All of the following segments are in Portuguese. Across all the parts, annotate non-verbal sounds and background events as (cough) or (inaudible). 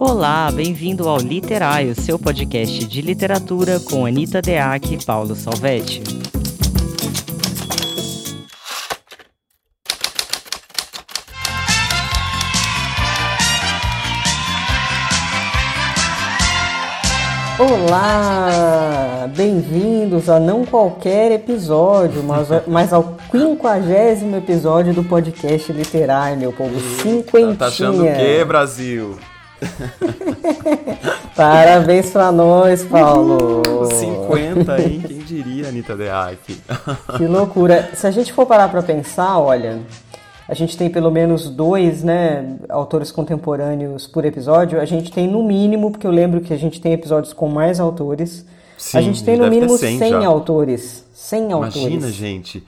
Olá, bem-vindo ao Literário, seu podcast de literatura com Anita Deac e Paulo Salvetti. Olá, bem-vindos a não qualquer episódio, mas, mas ao quinquagésimo episódio do podcast literário, meu povo, cinquentinha. Tá achando o quê, Brasil? (laughs) Parabéns pra nós, Paulo. 50, hein? Quem diria, Anitta Deac? (laughs) que loucura. Se a gente for parar pra pensar, olha, a gente tem pelo menos dois, né, autores contemporâneos por episódio. A gente tem no mínimo, porque eu lembro que a gente tem episódios com mais autores. Sim, a gente tem no mínimo 100, 100 autores. 100 autores. Imagina, gente.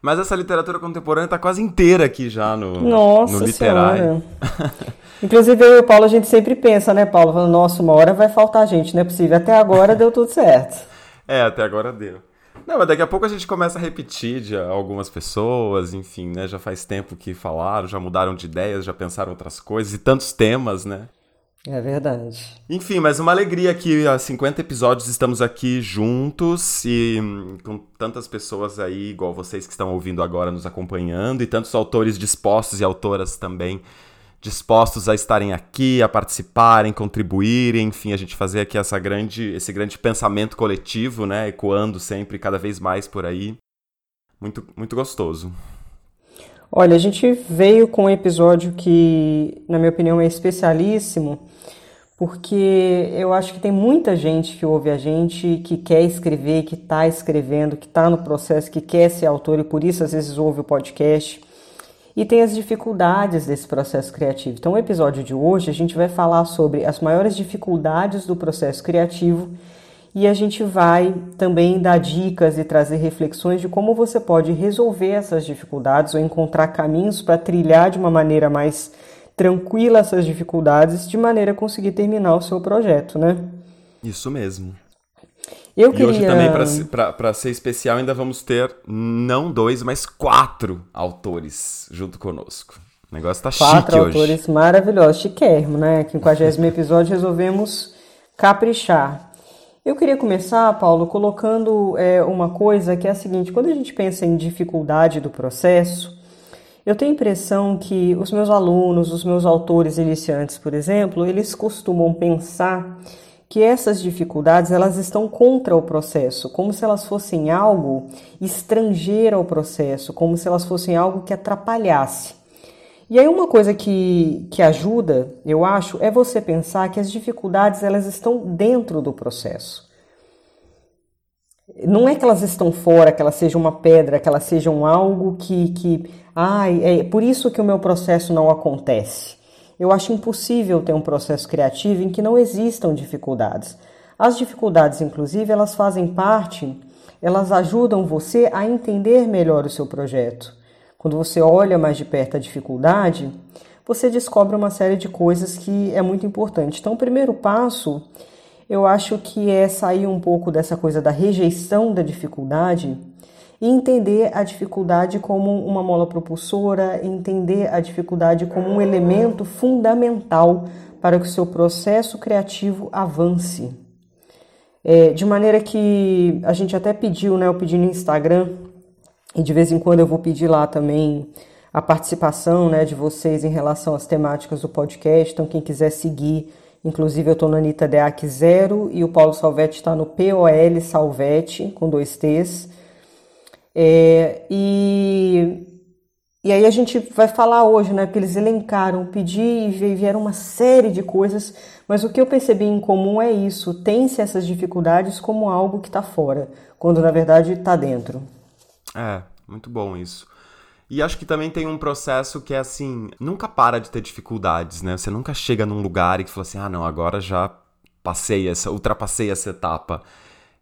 Mas essa literatura contemporânea tá quase inteira aqui já no, Nossa no literário. (laughs) Inclusive eu e o Paulo a gente sempre pensa, né, Paulo? Falando, nossa, uma hora vai faltar gente, não é possível. Até agora deu tudo certo. É, até agora deu. Não, mas daqui a pouco a gente começa a repetir de algumas pessoas, enfim, né? Já faz tempo que falaram, já mudaram de ideias, já pensaram outras coisas e tantos temas, né? É verdade. Enfim, mas uma alegria que há 50 episódios estamos aqui juntos e hum, com tantas pessoas aí, igual vocês que estão ouvindo agora, nos acompanhando, e tantos autores dispostos e autoras também dispostos a estarem aqui, a participarem, contribuírem, enfim, a gente fazer aqui essa grande, esse grande pensamento coletivo, né, ecoando sempre cada vez mais por aí. Muito, muito gostoso. Olha, a gente veio com um episódio que, na minha opinião, é especialíssimo, porque eu acho que tem muita gente que ouve a gente, que quer escrever, que está escrevendo, que está no processo, que quer ser autor e por isso às vezes ouve o podcast e tem as dificuldades desse processo criativo. Então, no episódio de hoje, a gente vai falar sobre as maiores dificuldades do processo criativo e a gente vai também dar dicas e trazer reflexões de como você pode resolver essas dificuldades ou encontrar caminhos para trilhar de uma maneira mais tranquila essas dificuldades, de maneira a conseguir terminar o seu projeto, né? Isso mesmo. Eu e queria... hoje também, para ser especial, ainda vamos ter não dois, mas quatro autores junto conosco. O negócio tá quatro chique hoje. Quatro autores maravilhosos, chiquérrimo, né? 50 episódio resolvemos caprichar. Eu queria começar, Paulo, colocando é, uma coisa que é a seguinte: quando a gente pensa em dificuldade do processo, eu tenho a impressão que os meus alunos, os meus autores iniciantes, por exemplo, eles costumam pensar que essas dificuldades elas estão contra o processo, como se elas fossem algo estrangeiro ao processo, como se elas fossem algo que atrapalhasse. E aí uma coisa que, que ajuda, eu acho, é você pensar que as dificuldades elas estão dentro do processo. Não é que elas estão fora, que elas sejam uma pedra, que elas sejam algo que, que ai, é por isso que o meu processo não acontece. Eu acho impossível ter um processo criativo em que não existam dificuldades. As dificuldades, inclusive, elas fazem parte, elas ajudam você a entender melhor o seu projeto. Quando você olha mais de perto a dificuldade, você descobre uma série de coisas que é muito importante. Então, o primeiro passo, eu acho que é sair um pouco dessa coisa da rejeição da dificuldade e entender a dificuldade como uma mola propulsora, entender a dificuldade como um elemento fundamental para que o seu processo criativo avance. É, de maneira que a gente até pediu, né? Eu pedi no Instagram, e de vez em quando eu vou pedir lá também a participação né, de vocês em relação às temáticas do podcast. Então, quem quiser seguir, inclusive eu estou na Anitta Deac Zero e o Paulo Salvetti está no POL Salvetti, com dois T's. É, e, e aí a gente vai falar hoje, né? Porque eles elencaram, pedir e vieram uma série de coisas, mas o que eu percebi em comum é isso: tem-se essas dificuldades como algo que está fora, quando na verdade está dentro. É, muito bom isso. E acho que também tem um processo que é assim, nunca para de ter dificuldades, né? Você nunca chega num lugar e fala assim, ah, não, agora já passei essa, ultrapassei essa etapa.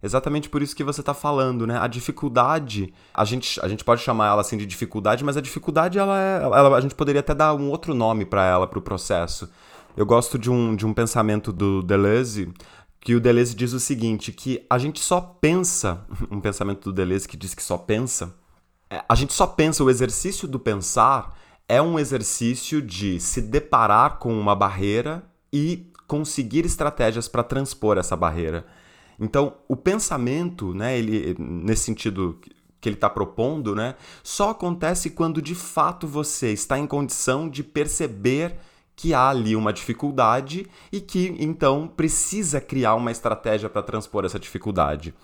Exatamente por isso que você está falando, né? A dificuldade, a gente, a gente pode chamar ela assim de dificuldade, mas a dificuldade, ela, é, ela a gente poderia até dar um outro nome para ela, para o processo. Eu gosto de um, de um pensamento do Deleuze, que o Deleuze diz o seguinte, que a gente só pensa, (laughs) um pensamento do Deleuze que diz que só pensa, é, a gente só pensa, o exercício do pensar é um exercício de se deparar com uma barreira e conseguir estratégias para transpor essa barreira. Então, o pensamento, né, ele, nesse sentido que ele está propondo, né, só acontece quando de fato você está em condição de perceber que há ali uma dificuldade e que então precisa criar uma estratégia para transpor essa dificuldade.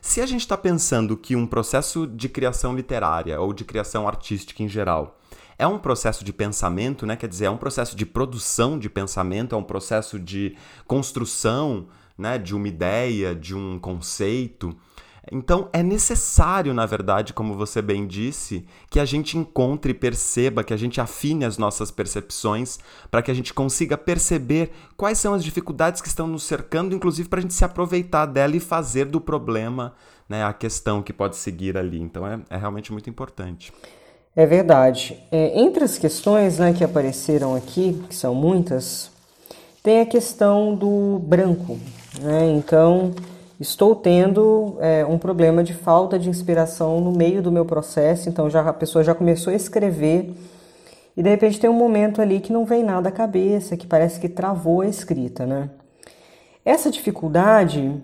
Se a gente está pensando que um processo de criação literária ou de criação artística em geral é um processo de pensamento, né? quer dizer, é um processo de produção de pensamento, é um processo de construção né? de uma ideia, de um conceito, então é necessário, na verdade, como você bem disse, que a gente encontre e perceba, que a gente afine as nossas percepções, para que a gente consiga perceber quais são as dificuldades que estão nos cercando, inclusive para a gente se aproveitar dela e fazer do problema né, a questão que pode seguir ali. Então é, é realmente muito importante. É verdade. É, entre as questões né, que apareceram aqui, que são muitas, tem a questão do branco. Né? Então estou tendo é, um problema de falta de inspiração no meio do meu processo, então já a pessoa já começou a escrever e de repente tem um momento ali que não vem nada à cabeça, que parece que travou a escrita, né? Essa dificuldade,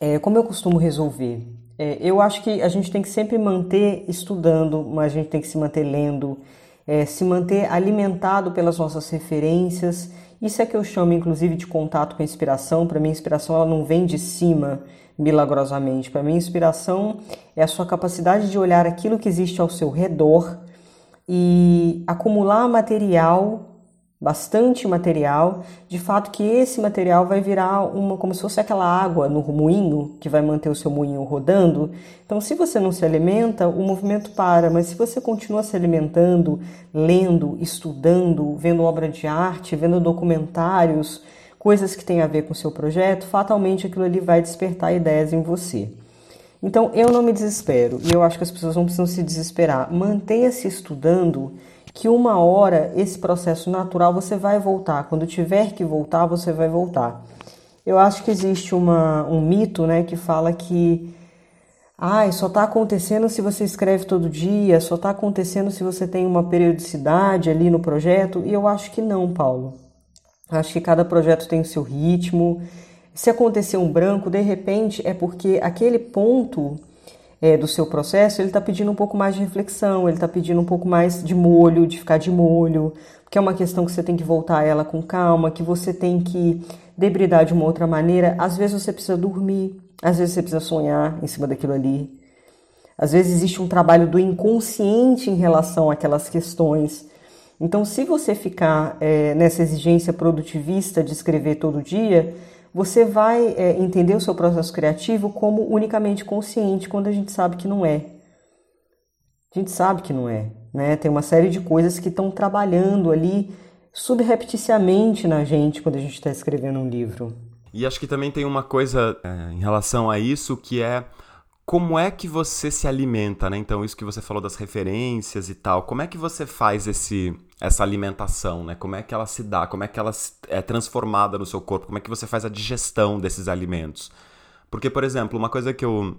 é, como eu costumo resolver? É, eu acho que a gente tem que sempre manter estudando, mas a gente tem que se manter lendo, é, se manter alimentado pelas nossas referências isso é que eu chamo, inclusive, de contato com a inspiração. Para mim, a inspiração ela não vem de cima milagrosamente. Para mim, a inspiração é a sua capacidade de olhar aquilo que existe ao seu redor e acumular material bastante material, de fato que esse material vai virar uma como se fosse aquela água no moinho que vai manter o seu moinho rodando. Então, se você não se alimenta, o movimento para, mas se você continua se alimentando, lendo, estudando, vendo obra de arte, vendo documentários, coisas que têm a ver com o seu projeto, fatalmente aquilo ali vai despertar ideias em você. Então, eu não me desespero e eu acho que as pessoas não precisam se desesperar. Mantenha-se estudando que uma hora esse processo natural você vai voltar. Quando tiver que voltar, você vai voltar. Eu acho que existe uma, um mito né, que fala que ah, só está acontecendo se você escreve todo dia, só está acontecendo se você tem uma periodicidade ali no projeto. E eu acho que não, Paulo. Acho que cada projeto tem o seu ritmo. Se acontecer um branco, de repente, é porque aquele ponto é, do seu processo, ele está pedindo um pouco mais de reflexão, ele está pedindo um pouco mais de molho, de ficar de molho, porque é uma questão que você tem que voltar a ela com calma, que você tem que debridar de uma outra maneira. Às vezes você precisa dormir, às vezes você precisa sonhar em cima daquilo ali. Às vezes existe um trabalho do inconsciente em relação àquelas questões. Então, se você ficar é, nessa exigência produtivista de escrever todo dia, você vai é, entender o seu processo criativo como unicamente consciente, quando a gente sabe que não é. A gente sabe que não é. Né? Tem uma série de coisas que estão trabalhando ali subrepticiamente na gente quando a gente está escrevendo um livro. E acho que também tem uma coisa é, em relação a isso que é como é que você se alimenta, né? Então, isso que você falou das referências e tal, como é que você faz esse, essa alimentação, né? Como é que ela se dá, como é que ela é transformada no seu corpo, como é que você faz a digestão desses alimentos? Porque, por exemplo, uma coisa que eu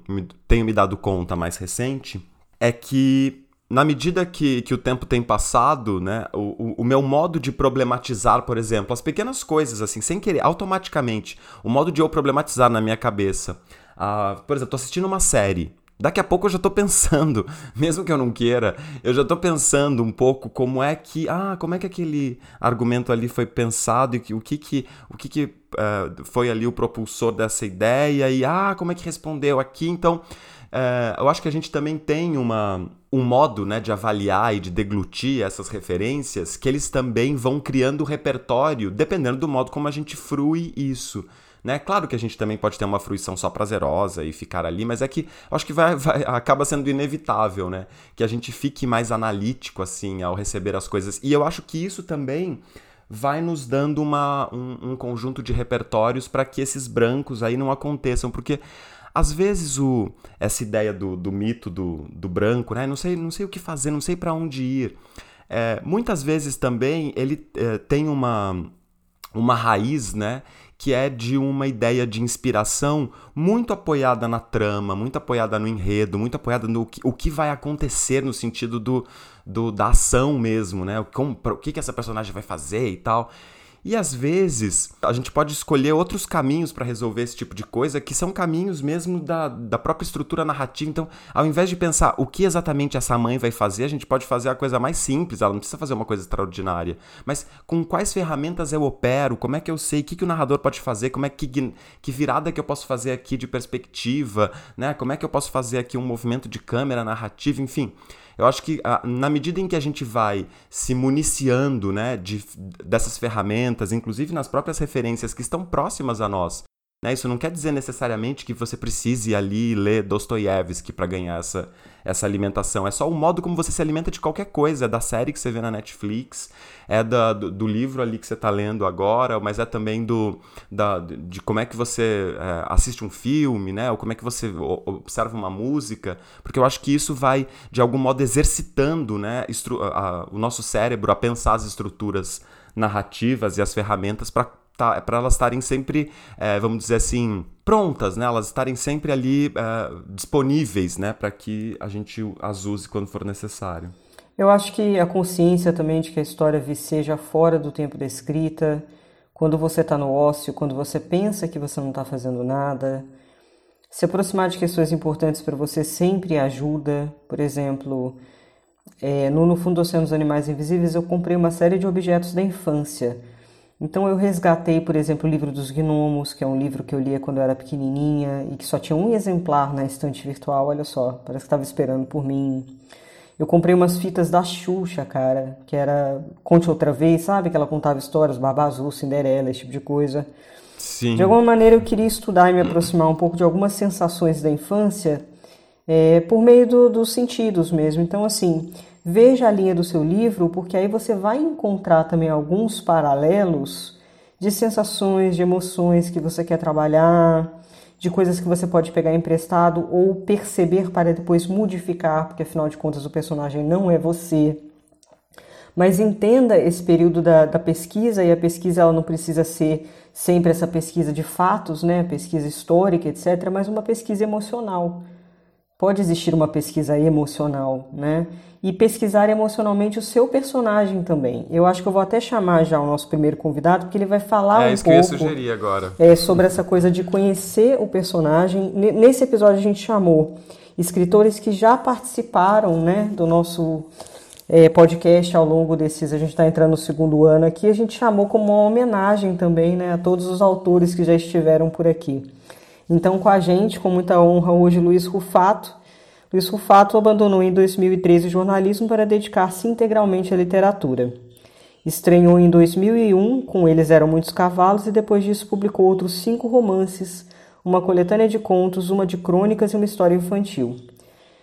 tenho me dado conta mais recente é que na medida que, que o tempo tem passado, né, o, o, o, meu modo de problematizar, por exemplo, as pequenas coisas, assim, sem querer, automaticamente, o modo de eu problematizar na minha cabeça, Uh, por exemplo, tô assistindo uma série. Daqui a pouco eu já tô pensando, (laughs) mesmo que eu não queira, eu já tô pensando um pouco como é que, ah, como é que aquele argumento ali foi pensado e o que que, o que, que uh, foi ali o propulsor dessa ideia e, ah, como é que respondeu aqui. Então, uh, eu acho que a gente também tem uma, um modo né, de avaliar e de deglutir essas referências que eles também vão criando repertório, dependendo do modo como a gente frui isso. Né? Claro que a gente também pode ter uma fruição só prazerosa e ficar ali, mas é que acho que vai, vai, acaba sendo inevitável, né? Que a gente fique mais analítico, assim, ao receber as coisas. E eu acho que isso também vai nos dando uma, um, um conjunto de repertórios para que esses brancos aí não aconteçam, porque às vezes o, essa ideia do, do mito do, do branco, né? Não sei, não sei o que fazer, não sei para onde ir. É, muitas vezes também ele é, tem uma, uma raiz, né? Que é de uma ideia de inspiração muito apoiada na trama, muito apoiada no enredo, muito apoiada no que, o que vai acontecer no sentido do, do da ação mesmo, né? O, como, o que, que essa personagem vai fazer e tal. E às vezes a gente pode escolher outros caminhos para resolver esse tipo de coisa, que são caminhos mesmo da, da própria estrutura narrativa. Então, ao invés de pensar o que exatamente essa mãe vai fazer, a gente pode fazer a coisa mais simples, ela não precisa fazer uma coisa extraordinária. Mas com quais ferramentas eu opero, como é que eu sei, o que, que o narrador pode fazer, como é que, que virada que eu posso fazer aqui de perspectiva, né? Como é que eu posso fazer aqui um movimento de câmera narrativa, enfim. Eu acho que a, na medida em que a gente vai se municiando né, de, dessas ferramentas, inclusive nas próprias referências que estão próximas a nós, né? Isso não quer dizer necessariamente que você precise ali ler Dostoiévski para ganhar essa, essa alimentação. É só o modo como você se alimenta de qualquer coisa. É da série que você vê na Netflix, é da, do, do livro ali que você está lendo agora, mas é também do, da, de como é que você é, assiste um filme, né? ou como é que você observa uma música. Porque eu acho que isso vai, de algum modo, exercitando né? A, a, o nosso cérebro a pensar as estruturas narrativas e as ferramentas para tá, é para elas estarem sempre, é, vamos dizer assim, prontas, né? Elas estarem sempre ali é, disponíveis, né? Para que a gente as use quando for necessário. Eu acho que a consciência também de que a história seja fora do tempo da escrita, quando você está no ócio, quando você pensa que você não está fazendo nada, se aproximar de questões importantes para você sempre ajuda. Por exemplo, é, no No Fundo Oceanos Animais Invisíveis eu comprei uma série de objetos da infância então eu resgatei, por exemplo, o livro dos gnomos, que é um livro que eu lia quando eu era pequenininha e que só tinha um exemplar na estante virtual, olha só, parece que estava esperando por mim. Eu comprei umas fitas da Xuxa, cara, que era Conte Outra Vez, sabe? Que ela contava histórias, Barba Azul, Cinderela, esse tipo de coisa. Sim. De alguma maneira eu queria estudar e me aproximar um pouco de algumas sensações da infância é, por meio do, dos sentidos mesmo. Então, assim, Veja a linha do seu livro, porque aí você vai encontrar também alguns paralelos de sensações, de emoções que você quer trabalhar, de coisas que você pode pegar emprestado ou perceber para depois modificar, porque afinal de contas o personagem não é você. Mas entenda esse período da, da pesquisa, e a pesquisa ela não precisa ser sempre essa pesquisa de fatos, né? pesquisa histórica, etc., mas uma pesquisa emocional. Pode existir uma pesquisa emocional, né? E pesquisar emocionalmente o seu personagem também. Eu acho que eu vou até chamar já o nosso primeiro convidado, porque ele vai falar é, um isso pouco. Que eu ia sugerir agora. É, sobre essa coisa de conhecer o personagem. Nesse episódio a gente chamou escritores que já participaram, né, do nosso é, podcast ao longo desses. A gente está entrando no segundo ano aqui. A gente chamou como uma homenagem também, né, a todos os autores que já estiveram por aqui. Então, com a gente, com muita honra, hoje, Luiz Rufato. Luiz Rufato abandonou em 2013 o jornalismo para dedicar-se integralmente à literatura. Estreou em 2001 com Eles Eram Muitos Cavalos e depois disso publicou outros cinco romances, uma coletânea de contos, uma de crônicas e uma história infantil.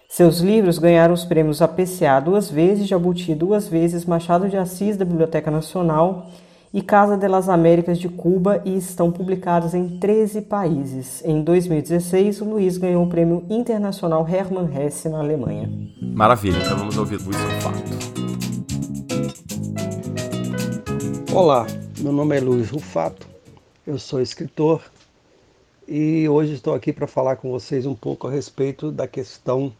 Seus livros ganharam os prêmios APCA duas vezes, Jabuti duas vezes, Machado de Assis da Biblioteca Nacional e Casa de las Américas de Cuba e estão publicados em 13 países. Em 2016, o Luiz ganhou o prêmio internacional Hermann Hesse na Alemanha. Maravilha, então vamos ouvir Luiz Rufato. Olá, meu nome é Luiz Rufato, eu sou escritor e hoje estou aqui para falar com vocês um pouco a respeito da questão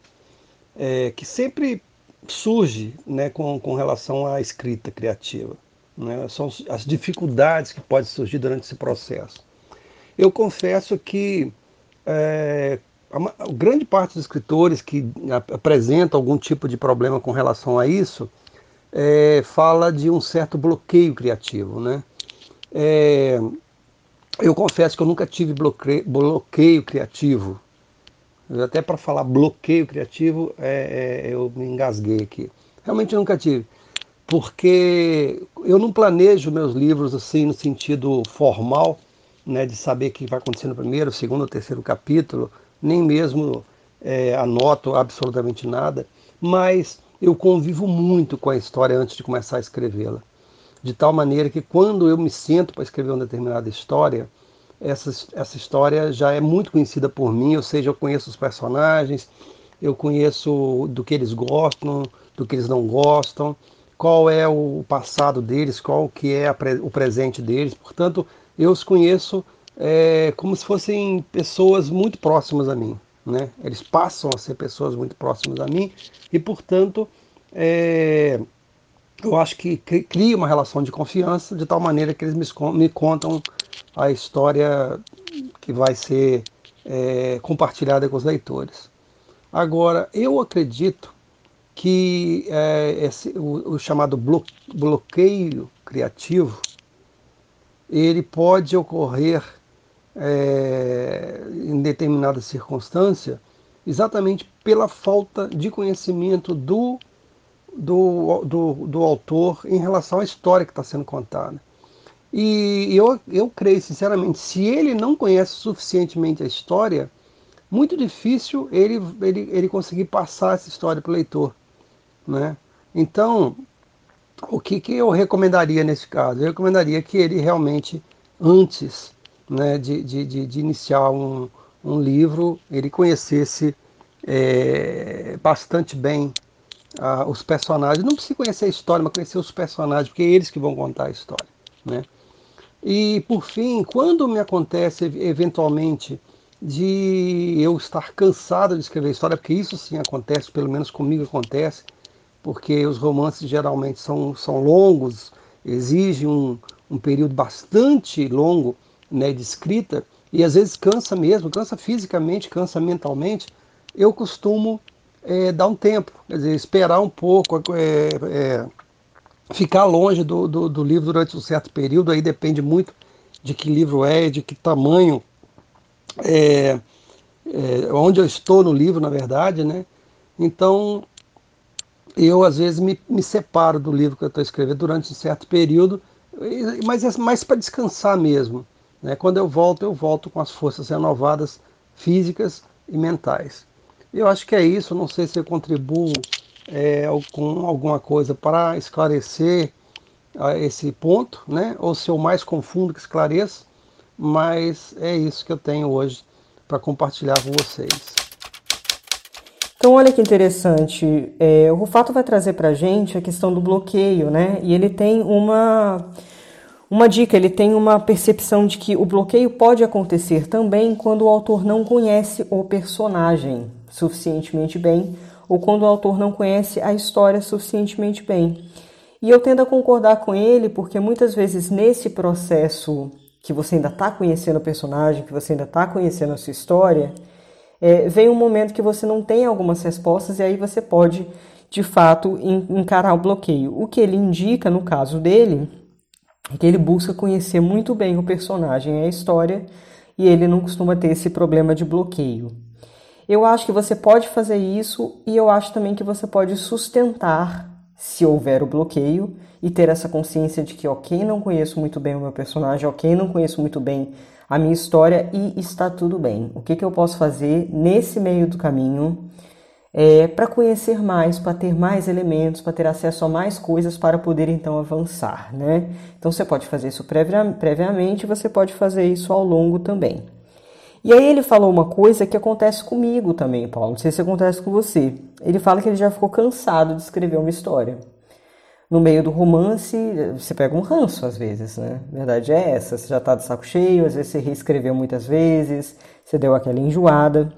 é, que sempre surge né, com, com relação à escrita criativa né? são as dificuldades que podem surgir durante esse processo. Eu confesso que é, a, grande parte dos escritores que apresentam algum tipo de problema com relação a isso é, fala de um certo bloqueio criativo. Né? É, eu confesso que eu nunca tive bloqueio, bloqueio criativo. Até para falar bloqueio criativo, é, é, eu me engasguei aqui. Realmente nunca tive porque eu não planejo meus livros assim no sentido formal, né, de saber o que vai acontecer no primeiro, segundo, terceiro capítulo, nem mesmo é, anoto absolutamente nada, mas eu convivo muito com a história antes de começar a escrevê-la. De tal maneira que quando eu me sento para escrever uma determinada história, essa, essa história já é muito conhecida por mim, ou seja, eu conheço os personagens, eu conheço do que eles gostam, do que eles não gostam, qual é o passado deles, qual que é o presente deles. Portanto, eu os conheço é, como se fossem pessoas muito próximas a mim. Né? Eles passam a ser pessoas muito próximas a mim e, portanto, é, eu acho que cria uma relação de confiança de tal maneira que eles me, me contam a história que vai ser é, compartilhada com os leitores. Agora, eu acredito que é, esse, o, o, chamado bloqueio criativo ele pode ocorrer é, em determinada circunstância exatamente pela falta de conhecimento do, do, do, do autor em relação à história que está sendo contada. E eu, eu creio, sinceramente, se ele não conhece suficientemente a história, muito difícil ele, ele, ele conseguir passar essa história para o leitor. Né? Então, o que, que eu recomendaria nesse caso? Eu recomendaria que ele realmente, antes né, de, de, de, iniciar um, um livro, ele conhecesse é, bastante bem os personagens. Não precisa conhecer a história, mas conhecer os personagens, porque é eles que vão contar a história. Né? E, por fim, quando me acontece eventualmente de eu estar cansado de escrever história, porque isso sim acontece, pelo menos comigo acontece, porque os romances geralmente são, são longos, exigem um, um período bastante longo né, de escrita, e às vezes cansa mesmo, cansa fisicamente, cansa mentalmente, eu costumo é, dar um tempo, quer dizer, esperar um pouco, é, é, ficar longe do, do, do, livro durante um certo período, aí depende muito de que livro é, de que tamanho, é, é, onde eu estou no livro, na verdade, né? Então, eu às vezes me, me separo do livro que eu estou escrevendo durante um certo período, mas é mais para descansar mesmo. Né? Quando eu volto, eu volto com as forças renovadas físicas e mentais. Eu acho que é isso, não sei se eu contribuo é, com alguma coisa para esclarecer esse ponto, né? ou se eu mais confundo que esclareça, mas é isso que eu tenho hoje para compartilhar com vocês. Então, olha que interessante. É, o Rufato vai trazer para gente a questão do bloqueio, né? E ele tem uma, uma dica, ele tem uma percepção de que o bloqueio pode acontecer também quando o autor não conhece o personagem suficientemente bem ou quando o autor não conhece a história suficientemente bem. E eu tendo a concordar com ele porque muitas vezes nesse processo que você ainda está conhecendo o personagem, que você ainda está conhecendo a sua história, é, vem um momento que você não tem algumas respostas e aí você pode, de fato, encarar o bloqueio. O que ele indica, no caso dele, é que ele busca conhecer muito bem o personagem e a história e ele não costuma ter esse problema de bloqueio. Eu acho que você pode fazer isso e eu acho também que você pode sustentar, se houver o bloqueio, e ter essa consciência de que, ok, não conheço muito bem o meu personagem, ok, não conheço muito bem a minha história e está tudo bem. O que, que eu posso fazer nesse meio do caminho é, para conhecer mais, para ter mais elementos, para ter acesso a mais coisas para poder então avançar, né? Então você pode fazer isso previamente, você pode fazer isso ao longo também. E aí ele falou uma coisa que acontece comigo também, Paulo. Não sei se acontece com você. Ele fala que ele já ficou cansado de escrever uma história no meio do romance, você pega um ranço às vezes, né? A verdade é essa, você já tá de saco cheio, às vezes você reescreveu muitas vezes, você deu aquela enjoada.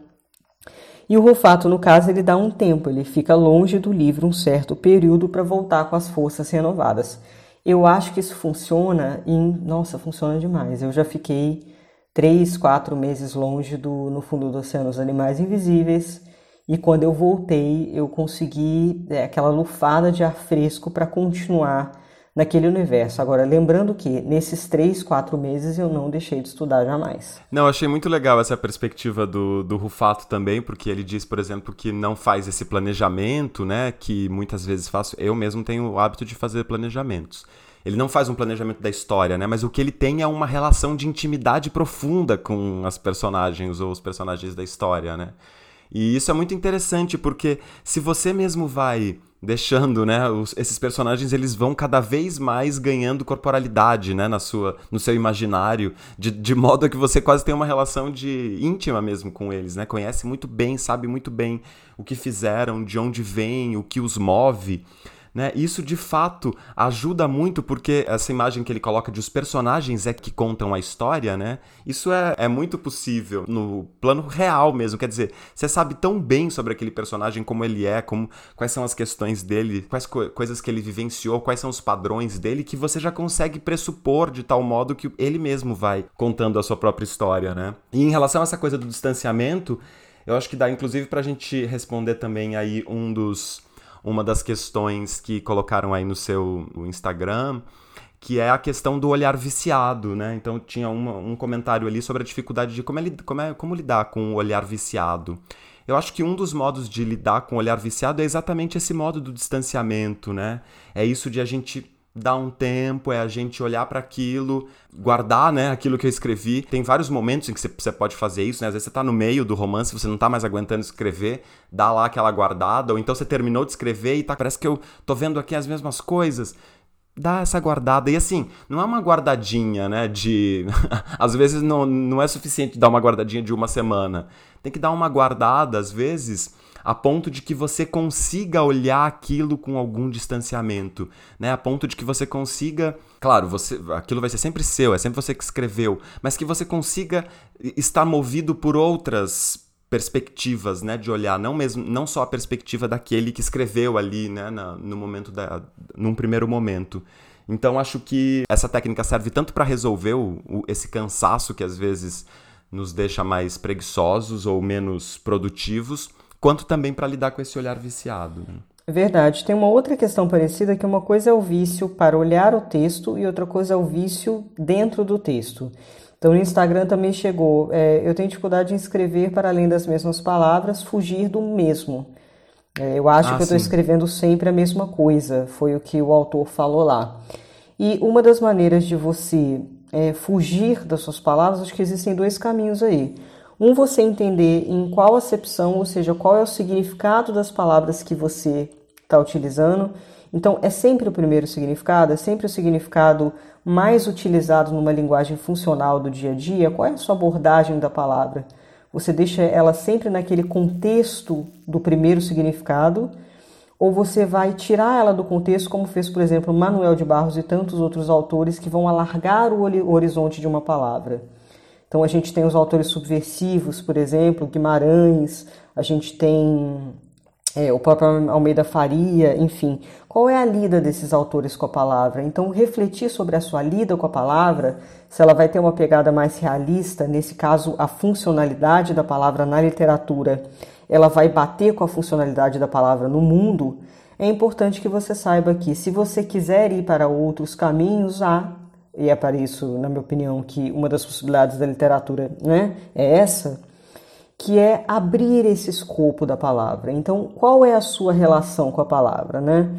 E o Rufato, no caso, ele dá um tempo, ele fica longe do livro um certo período para voltar com as forças renovadas. Eu acho que isso funciona em. Nossa, funciona demais. Eu já fiquei três, quatro meses longe do No Fundo do Oceano, os Animais Invisíveis e quando eu voltei, eu consegui é, aquela lufada de ar fresco para continuar naquele universo. Agora, lembrando que nesses três, quatro meses eu não deixei de estudar jamais. Não, achei muito legal essa perspectiva do, do Rufato também, porque ele diz, por exemplo, que não faz esse planejamento, né? Que muitas vezes faço. Eu mesmo tenho o hábito de fazer planejamentos. Ele não faz um planejamento da história, né? Mas o que ele tem é uma relação de intimidade profunda com as personagens ou os personagens da história, né? E isso é muito interessante porque se você mesmo vai deixando, né, os, esses personagens eles vão cada vez mais ganhando corporalidade, né, na sua, no seu imaginário, de, de modo que você quase tem uma relação de íntima mesmo com eles, né, conhece muito bem, sabe muito bem o que fizeram, de onde vem, o que os move. Né? Isso de fato ajuda muito porque essa imagem que ele coloca de os personagens é que contam a história, né? Isso é, é muito possível no plano real mesmo. Quer dizer, você sabe tão bem sobre aquele personagem como ele é, como quais são as questões dele, quais co coisas que ele vivenciou, quais são os padrões dele, que você já consegue pressupor de tal modo que ele mesmo vai contando a sua própria história, né? E em relação a essa coisa do distanciamento, eu acho que dá inclusive para a gente responder também aí um dos uma das questões que colocaram aí no seu Instagram, que é a questão do olhar viciado, né? Então tinha uma, um comentário ali sobre a dificuldade de como, é, como, é, como lidar com o olhar viciado. Eu acho que um dos modos de lidar com o olhar viciado é exatamente esse modo do distanciamento, né? É isso de a gente dar um tempo, é a gente olhar para aquilo, guardar, né, aquilo que eu escrevi. Tem vários momentos em que você pode fazer isso, né? Às vezes você tá no meio do romance, você não tá mais aguentando escrever, dá lá aquela guardada, ou então você terminou de escrever e tá, parece que eu tô vendo aqui as mesmas coisas. Dá essa guardada. E assim, não é uma guardadinha, né? De. (laughs) às vezes não, não é suficiente dar uma guardadinha de uma semana. Tem que dar uma guardada, às vezes, a ponto de que você consiga olhar aquilo com algum distanciamento, né? A ponto de que você consiga, claro, você, aquilo vai ser sempre seu, é sempre você que escreveu, mas que você consiga estar movido por outras perspectivas, né, de olhar, não mesmo, não só a perspectiva daquele que escreveu ali, né, na, no momento da, num primeiro momento. Então acho que essa técnica serve tanto para resolver o, o, esse cansaço que às vezes nos deixa mais preguiçosos ou menos produtivos, quanto também para lidar com esse olhar viciado. Né? Verdade. Tem uma outra questão parecida que uma coisa é o vício para olhar o texto e outra coisa é o vício dentro do texto. Então no Instagram também chegou. É, eu tenho dificuldade em escrever para além das mesmas palavras, fugir do mesmo. É, eu acho ah, que eu estou escrevendo sempre a mesma coisa. Foi o que o autor falou lá. E uma das maneiras de você é, fugir das suas palavras, acho que existem dois caminhos aí. Um, você entender em qual acepção, ou seja, qual é o significado das palavras que você está utilizando. Então, é sempre o primeiro significado, é sempre o significado mais utilizado numa linguagem funcional do dia a dia. Qual é a sua abordagem da palavra? Você deixa ela sempre naquele contexto do primeiro significado, ou você vai tirar ela do contexto, como fez, por exemplo, Manuel de Barros e tantos outros autores que vão alargar o horizonte de uma palavra. Então a gente tem os autores subversivos, por exemplo, Guimarães, a gente tem é, o próprio Almeida Faria, enfim. Qual é a lida desses autores com a palavra? Então, refletir sobre a sua lida com a palavra, se ela vai ter uma pegada mais realista, nesse caso, a funcionalidade da palavra na literatura, ela vai bater com a funcionalidade da palavra no mundo, é importante que você saiba que, se você quiser ir para outros caminhos, há e é para isso, na minha opinião, que uma das possibilidades da literatura né, é essa, que é abrir esse escopo da palavra. Então, qual é a sua relação com a palavra, né?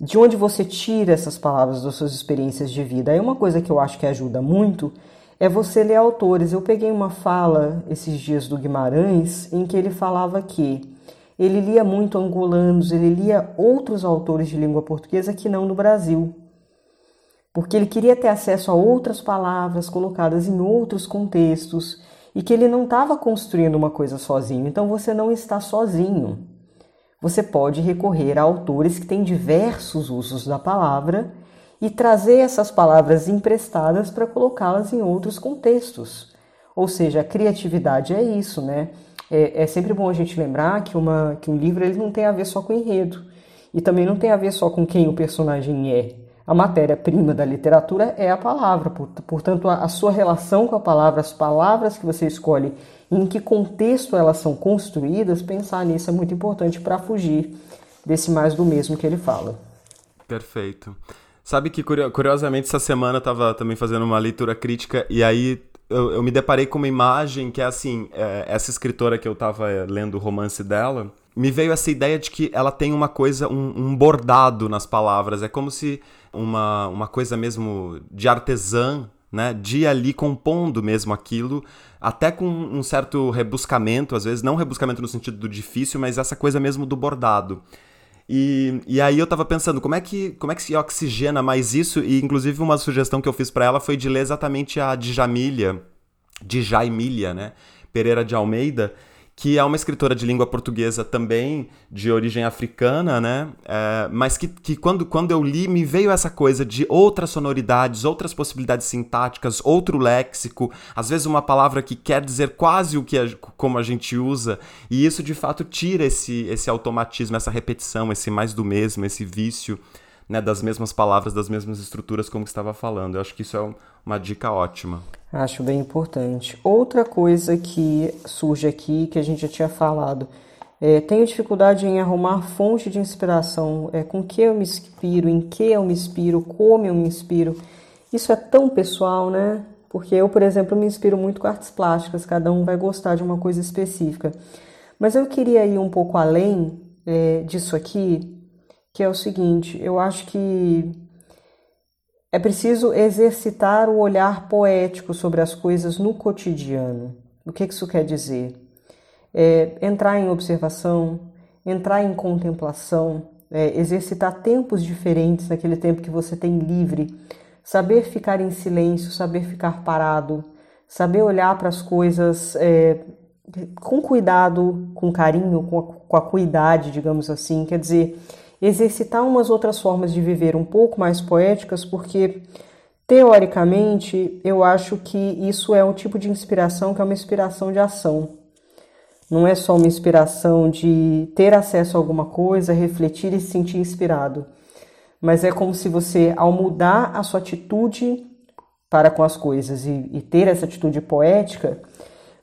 De onde você tira essas palavras das suas experiências de vida? Aí uma coisa que eu acho que ajuda muito é você ler autores. Eu peguei uma fala esses dias do Guimarães em que ele falava que ele lia muito angolanos, ele lia outros autores de língua portuguesa que não no Brasil porque ele queria ter acesso a outras palavras colocadas em outros contextos e que ele não estava construindo uma coisa sozinho. Então você não está sozinho. Você pode recorrer a autores que têm diversos usos da palavra e trazer essas palavras emprestadas para colocá-las em outros contextos. Ou seja, a criatividade é isso, né? É, é, sempre bom a gente lembrar que, uma, que um livro ele não tem a ver só com enredo e também não tem a ver só com quem o personagem é. A matéria-prima da literatura é a palavra, portanto, a sua relação com a palavra, as palavras que você escolhe, em que contexto elas são construídas, pensar nisso é muito importante para fugir desse mais do mesmo que ele fala. Perfeito. Sabe que, curiosamente, essa semana eu estava também fazendo uma leitura crítica e aí eu, eu, me deparei com uma imagem que é assim: é, essa escritora que eu estava lendo o romance dela, me veio essa ideia de que ela tem uma coisa, um, um bordado nas palavras. É como se uma, uma coisa mesmo de artesã, né, de ali compondo mesmo aquilo, até com um certo rebuscamento, às vezes, não rebuscamento no sentido do difícil, mas essa coisa mesmo do bordado. E, e aí eu tava pensando, como é que como é que se oxigena mais isso? E inclusive uma sugestão que eu fiz para ela foi de ler exatamente a Djamília, Djamília, né, Pereira de Almeida, que é uma escritora de língua portuguesa também, de origem africana, né? É, mas que, que quando, quando eu li, me veio essa coisa de outras sonoridades, outras possibilidades sintáticas, outro léxico, às vezes uma palavra que quer dizer quase o que a, como a gente usa, e isso de fato tira esse, esse automatismo, essa repetição, esse mais do mesmo, esse vício. Né, das mesmas palavras, das mesmas estruturas, como estava falando. Eu acho que isso é uma dica ótima. Acho bem importante. Outra coisa que surge aqui, que a gente já tinha falado, é, tenho dificuldade em arrumar fonte de inspiração, é, com que eu me inspiro, em que eu me inspiro, como eu me inspiro. Isso é tão pessoal, né? Porque eu, por exemplo, me inspiro muito com artes plásticas, cada um vai gostar de uma coisa específica. Mas eu queria ir um pouco além é, disso aqui, que é o seguinte: eu acho que é preciso exercitar o olhar poético sobre as coisas no cotidiano. O que isso quer dizer? É entrar em observação, entrar em contemplação, é exercitar tempos diferentes naquele tempo que você tem livre, saber ficar em silêncio, saber ficar parado, saber olhar para as coisas é, com cuidado, com carinho, com a, com a cuidade, digamos assim. Quer dizer, exercitar umas outras formas de viver um pouco mais poéticas, porque teoricamente eu acho que isso é um tipo de inspiração que é uma inspiração de ação. Não é só uma inspiração de ter acesso a alguma coisa, refletir e se sentir inspirado. Mas é como se você, ao mudar a sua atitude para com as coisas e, e ter essa atitude poética,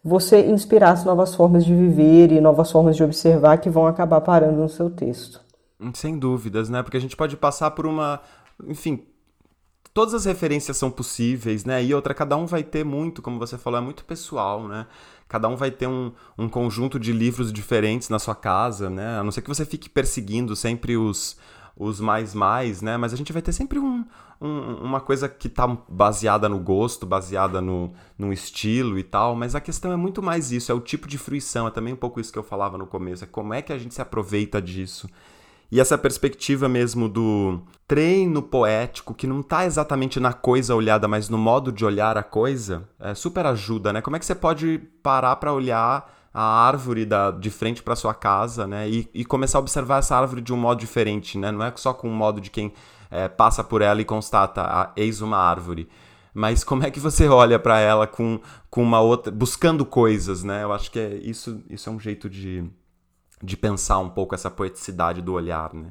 você inspirasse novas formas de viver e novas formas de observar que vão acabar parando no seu texto. Sem dúvidas, né? Porque a gente pode passar por uma. Enfim, todas as referências são possíveis, né? E outra, cada um vai ter muito, como você falou, é muito pessoal, né? Cada um vai ter um, um conjunto de livros diferentes na sua casa, né? A não ser que você fique perseguindo sempre os, os mais mais, né? Mas a gente vai ter sempre um, um, uma coisa que está baseada no gosto, baseada no, no estilo e tal, mas a questão é muito mais isso, é o tipo de fruição, é também um pouco isso que eu falava no começo, é como é que a gente se aproveita disso. E essa perspectiva mesmo do treino poético, que não está exatamente na coisa olhada, mas no modo de olhar a coisa, é, super ajuda, né? Como é que você pode parar para olhar a árvore da, de frente para sua casa, né? E, e, começar a observar essa árvore de um modo diferente, né? Não é só com o modo de quem é, passa por ela e constata, ah, eis uma árvore. Mas como é que você (laughs) olha para ela com, com uma outra. buscando coisas, né? Eu acho que é, isso, isso é um jeito de de pensar um pouco essa poeticidade do olhar, né?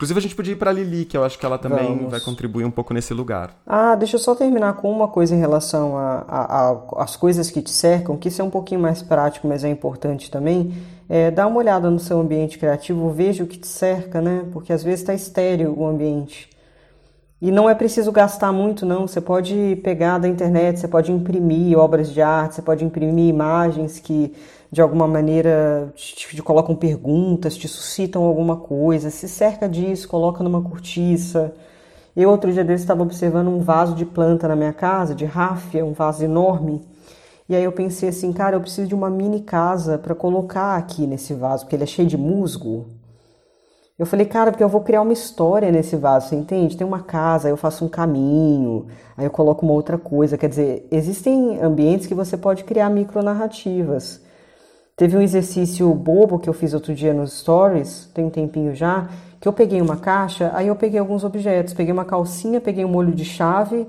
Inclusive a gente podia ir para Lili, que eu acho que ela também Vamos. vai contribuir um pouco nesse lugar. Ah, deixa eu só terminar com uma coisa em relação às coisas que te cercam, que isso é um pouquinho mais prático, mas é importante também. É, dá uma olhada no seu ambiente criativo, veja o que te cerca, né? Porque às vezes está estéreo o ambiente. E não é preciso gastar muito, não. Você pode pegar da internet, você pode imprimir obras de arte, você pode imprimir imagens que de alguma maneira te, te colocam perguntas, te suscitam alguma coisa, se cerca disso, coloca numa cortiça. Eu outro dia desse estava observando um vaso de planta na minha casa, de ráfia, um vaso enorme. E aí eu pensei assim, cara, eu preciso de uma mini casa para colocar aqui nesse vaso, porque ele é cheio de musgo. Eu falei, cara, porque eu vou criar uma história nesse vaso, você entende? Tem uma casa, aí eu faço um caminho, aí eu coloco uma outra coisa. Quer dizer, existem ambientes que você pode criar micronarrativas. Teve um exercício bobo que eu fiz outro dia nos stories, tem um tempinho já, que eu peguei uma caixa, aí eu peguei alguns objetos. Peguei uma calcinha, peguei um molho de chave,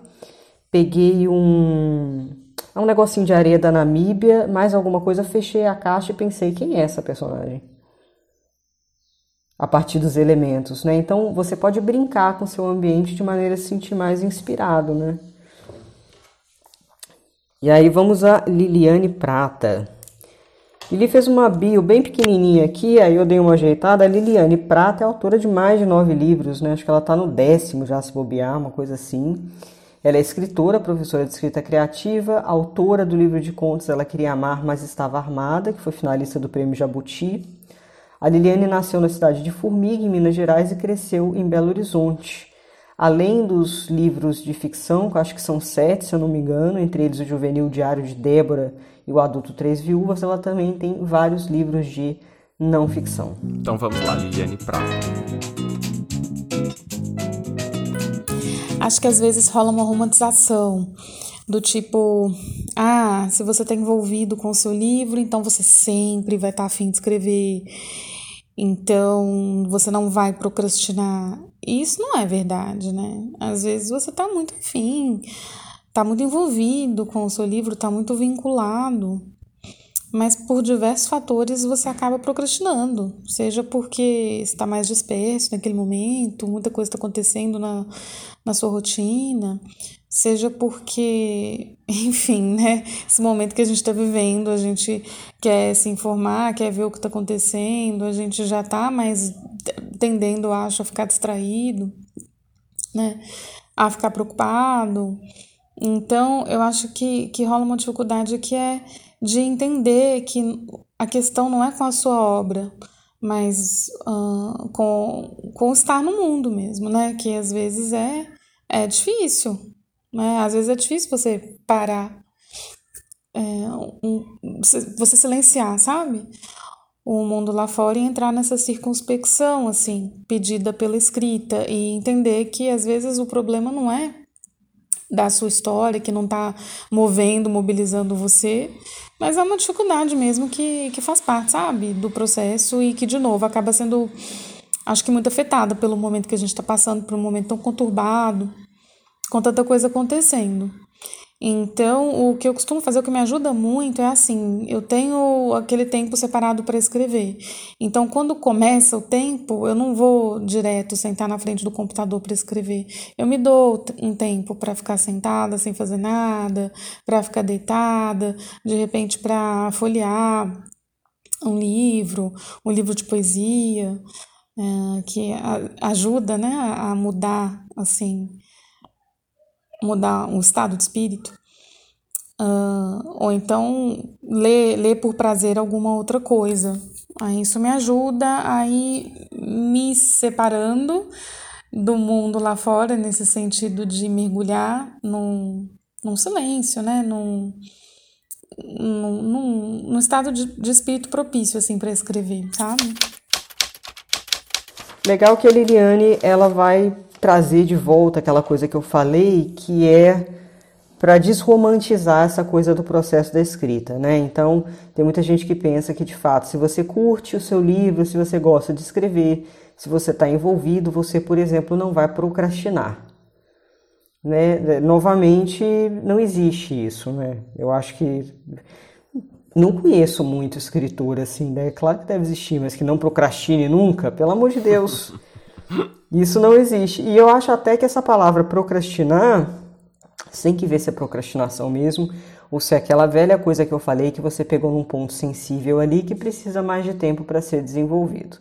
peguei um, um negocinho de areia da Namíbia, mais alguma coisa, fechei a caixa e pensei, quem é essa personagem? A partir dos elementos, né? Então você pode brincar com seu ambiente de maneira a se sentir mais inspirado, né? E aí vamos a Liliane Prata. Lili fez uma bio bem pequenininha aqui, aí eu dei uma ajeitada. A Liliane Prata é autora de mais de nove livros, né? Acho que ela está no décimo já, se bobear, uma coisa assim. Ela é escritora, professora de escrita criativa, autora do livro de contos Ela Queria Amar, Mas Estava Armada, que foi finalista do Prêmio Jabuti. A Liliane nasceu na cidade de Formiga, em Minas Gerais, e cresceu em Belo Horizonte. Além dos livros de ficção, que acho que são sete, se eu não me engano, entre eles o Juvenil Diário de Débora e o Adulto Três Viúvas, ela também tem vários livros de não ficção. Então vamos lá, Liliane Prata. acho que às vezes rola uma romantização do tipo, ah, se você está envolvido com o seu livro, então você sempre vai estar tá afim de escrever, então você não vai procrastinar. Isso não é verdade, né? Às vezes você está muito afim, está muito envolvido com o seu livro, está muito vinculado mas por diversos fatores você acaba procrastinando, seja porque está mais disperso naquele momento, muita coisa está acontecendo na, na sua rotina, seja porque, (laughs) enfim, né, esse momento que a gente está vivendo, a gente quer se informar, quer ver o que está acontecendo, a gente já está mais tendendo, acho, a ficar distraído, né, a ficar preocupado. Então, eu acho que, que rola uma dificuldade que é de entender que a questão não é com a sua obra, mas uh, com, com estar no mundo mesmo, né? Que às vezes é, é difícil, né? Às vezes é difícil você parar, é, um, você silenciar, sabe? O mundo lá fora e entrar nessa circunspecção, assim, pedida pela escrita e entender que às vezes o problema não é da sua história, que não está movendo, mobilizando você, mas é uma dificuldade mesmo que, que faz parte, sabe, do processo e que, de novo, acaba sendo, acho que muito afetada pelo momento que a gente está passando, por um momento tão conturbado, com tanta coisa acontecendo. Então, o que eu costumo fazer, o que me ajuda muito é assim: eu tenho aquele tempo separado para escrever. Então, quando começa o tempo, eu não vou direto sentar na frente do computador para escrever. Eu me dou um tempo para ficar sentada sem fazer nada, para ficar deitada, de repente para folhear um livro, um livro de poesia, é, que ajuda né, a mudar assim mudar um estado de espírito. Uh, ou então ler, ler por prazer alguma outra coisa. Aí isso me ajuda a ir me separando do mundo lá fora, nesse sentido de mergulhar num, num silêncio, né? Num, num, num, estado de, de espírito propício, assim, para escrever, sabe? Legal que a Liliane, ela vai trazer de volta aquela coisa que eu falei, que é para desromantizar essa coisa do processo da escrita, né? Então, tem muita gente que pensa que de fato, se você curte o seu livro, se você gosta de escrever, se você está envolvido, você, por exemplo, não vai procrastinar. Né? Novamente, não existe isso, né? Eu acho que não conheço muito escritor assim, né? Claro que deve existir, mas que não procrastine nunca, pelo amor de Deus. (laughs) Isso não existe. E eu acho até que essa palavra procrastinar, sem que ver se é procrastinação mesmo, ou se é aquela velha coisa que eu falei que você pegou num ponto sensível ali que precisa mais de tempo para ser desenvolvido.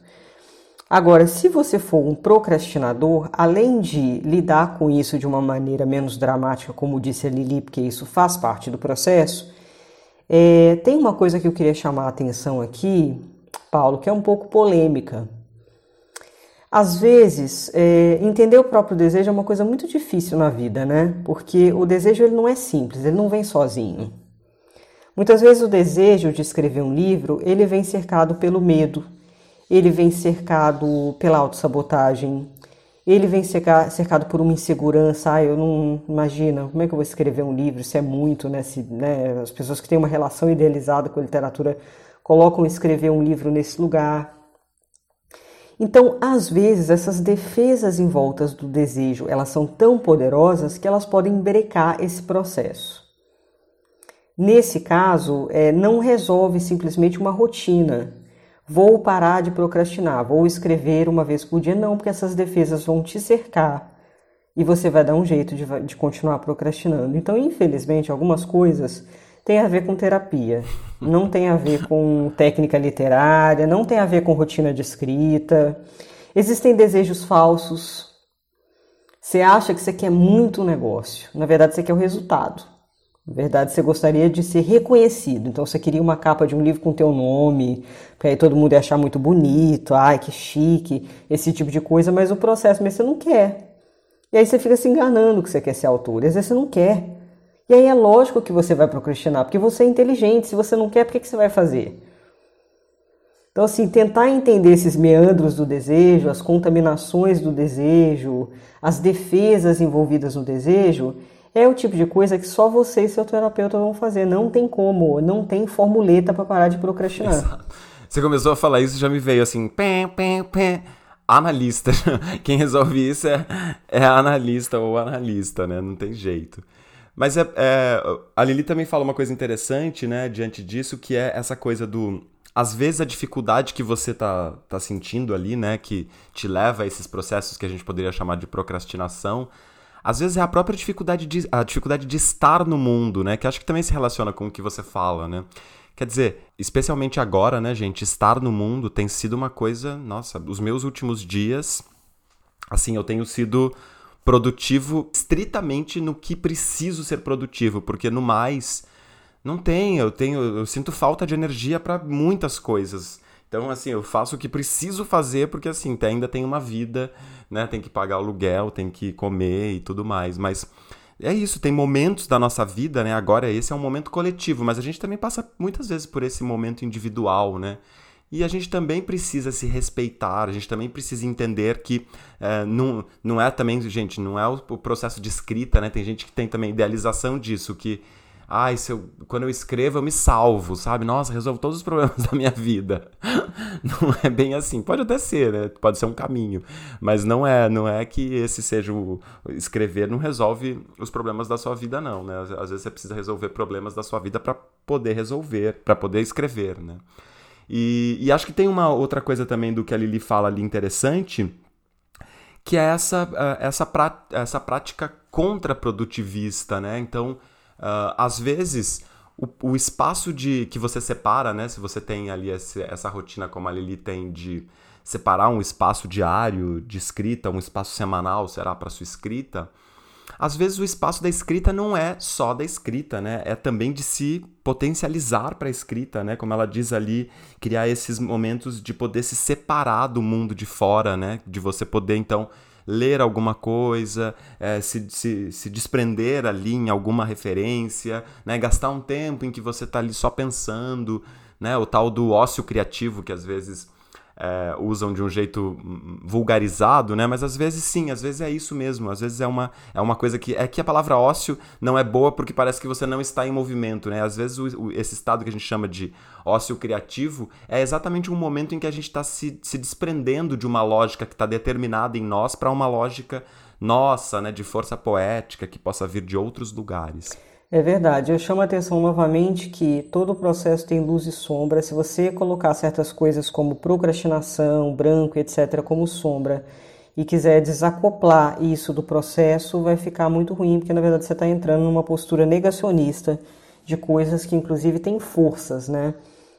Agora, se você for um procrastinador, além de lidar com isso de uma maneira menos dramática, como disse a Lili, porque isso faz parte do processo, é, tem uma coisa que eu queria chamar a atenção aqui, Paulo, que é um pouco polêmica, às vezes, é, entender o próprio desejo é uma coisa muito difícil na vida, né? Porque o desejo ele não é simples, ele não vem sozinho. Muitas vezes o desejo de escrever um livro, ele vem cercado pelo medo, ele vem cercado pela autossabotagem, ele vem cercado por uma insegurança, ah, eu não imagina, como é que eu vou escrever um livro, isso é muito, né? Se, né? As pessoas que têm uma relação idealizada com a literatura colocam escrever um livro nesse lugar. Então, às vezes, essas defesas em voltas do desejo, elas são tão poderosas que elas podem brecar esse processo. Nesse caso, é, não resolve simplesmente uma rotina. Vou parar de procrastinar, vou escrever uma vez por dia. Não, porque essas defesas vão te cercar e você vai dar um jeito de, de continuar procrastinando. Então, infelizmente, algumas coisas tem a ver com terapia, não tem a ver com técnica literária, não tem a ver com rotina de escrita. Existem desejos falsos. Você acha que você quer muito um negócio, na verdade você quer o resultado. Na verdade, você gostaria de ser reconhecido. Então, você queria uma capa de um livro com teu nome, para aí todo mundo ia achar muito bonito, ai, que chique, esse tipo de coisa, mas o processo mesmo você não quer. E aí você fica se enganando que você quer ser autor, às vezes você não quer. E aí é lógico que você vai procrastinar, porque você é inteligente. Se você não quer, por que, que você vai fazer? Então, assim, tentar entender esses meandros do desejo, as contaminações do desejo, as defesas envolvidas no desejo, é o tipo de coisa que só você e seu terapeuta vão fazer. Não tem como, não tem formuleta para parar de procrastinar. Exato. Você começou a falar isso já me veio assim, pé, pé, pé. Analista. (laughs) Quem resolve isso é, é analista ou analista, né? Não tem jeito. Mas é, é, a Lili também fala uma coisa interessante, né, diante disso, que é essa coisa do. Às vezes a dificuldade que você tá, tá sentindo ali, né, que te leva a esses processos que a gente poderia chamar de procrastinação, às vezes é a própria dificuldade de, a dificuldade de estar no mundo, né, que acho que também se relaciona com o que você fala, né. Quer dizer, especialmente agora, né, gente, estar no mundo tem sido uma coisa, nossa, os meus últimos dias, assim, eu tenho sido produtivo estritamente no que preciso ser produtivo, porque no mais não tem, eu tenho, eu sinto falta de energia para muitas coisas. Então, assim, eu faço o que preciso fazer porque assim, ainda tem uma vida, né? Tem que pagar aluguel, tem que comer e tudo mais, mas é isso, tem momentos da nossa vida, né? Agora esse é um momento coletivo, mas a gente também passa muitas vezes por esse momento individual, né? E a gente também precisa se respeitar, a gente também precisa entender que é, não, não é também, gente, não é o, processo de escrita, né? Tem gente que tem também idealização disso, que, ai, se eu, quando eu escrevo eu me salvo, sabe? Nossa, resolvo todos os problemas (laughs) da minha vida. (laughs) Não é bem assim. Pode até ser, né? Pode ser um caminho, mas não é, não é que esse seja o escrever não resolve os problemas da sua vida, não, né? Às vezes você precisa resolver problemas da sua vida para poder resolver, para poder escrever, né? E, e acho que tem uma outra coisa também do que a Lili fala ali interessante, que é essa, uh, essa, pra, essa prática contraprodutivista, né? Então, uh, às vezes, o, o, espaço de que você separa, né? Se você tem ali esse, essa rotina como a Lili tem de separar um espaço diário de escrita, um espaço semanal, será para sua escrita, às vezes o espaço da escrita não é só da escrita, né? É também de se potencializar para a escrita, né? Como ela diz ali, criar esses momentos de poder se separar do mundo de fora, né? De você poder então ler alguma coisa, é, se, se, se desprender ali em alguma referência, né? Gastar um tempo em que você está ali só pensando, né? O tal do ócio criativo que às vezes é, usam de um jeito vulgarizado, né? Mas às vezes sim, às vezes é isso mesmo. Às vezes é uma, é uma coisa que. É que a palavra ócio não é boa porque parece que você não está em movimento, né? Às vezes o, o, esse estado que a gente chama de ócio criativo é exatamente um momento em que a gente está se, se desprendendo de uma lógica que está determinada em nós para uma lógica nossa, né? De força poética que possa vir de outros lugares. É verdade, eu chamo a atenção novamente que todo o processo tem luz e sombra. Se você colocar certas coisas como procrastinação, branco, etc., como sombra, e quiser desacoplar isso do processo, vai ficar muito ruim, porque na verdade você está entrando numa postura negacionista de coisas que, inclusive, têm forças, né?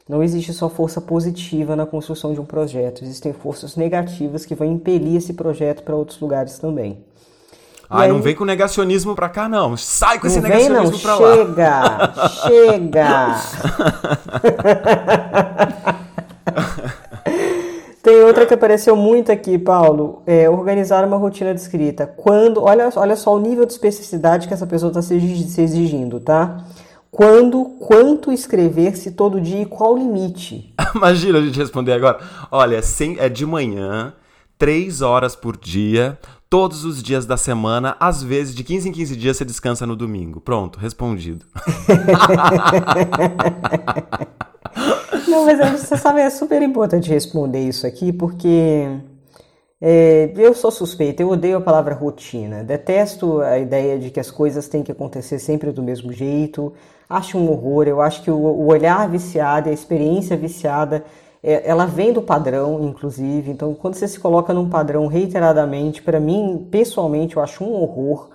Não existe só força positiva na construção de um projeto, existem forças negativas que vão impelir esse projeto para outros lugares também. Ai, aí... não vem com negacionismo pra cá, não. Sai com não esse vem, negacionismo não. pra lá. Chega, chega. (laughs) Tem outra que apareceu muito aqui, Paulo. É, organizar uma rotina de escrita. Quando, olha, olha só o nível de especificidade que essa pessoa está se exigindo, tá? Quando, quanto escrever, se todo dia e qual o limite? (laughs) Imagina a gente responder agora. Olha, sem, é de manhã, três horas por dia, todos os dias da semana, às vezes de 15 em 15 dias você descansa no domingo. Pronto, respondido. (laughs) Não, mas você sabe, é super importante responder isso aqui, porque é, eu sou suspeita, eu odeio a palavra rotina. Detesto a ideia de que as coisas têm que acontecer sempre do mesmo jeito. Acho um horror. Eu acho que o, o olhar viciado, a experiência viciada é, ela vem do padrão, inclusive. Então, quando você se coloca num padrão reiteradamente, para mim, pessoalmente, eu acho um horror.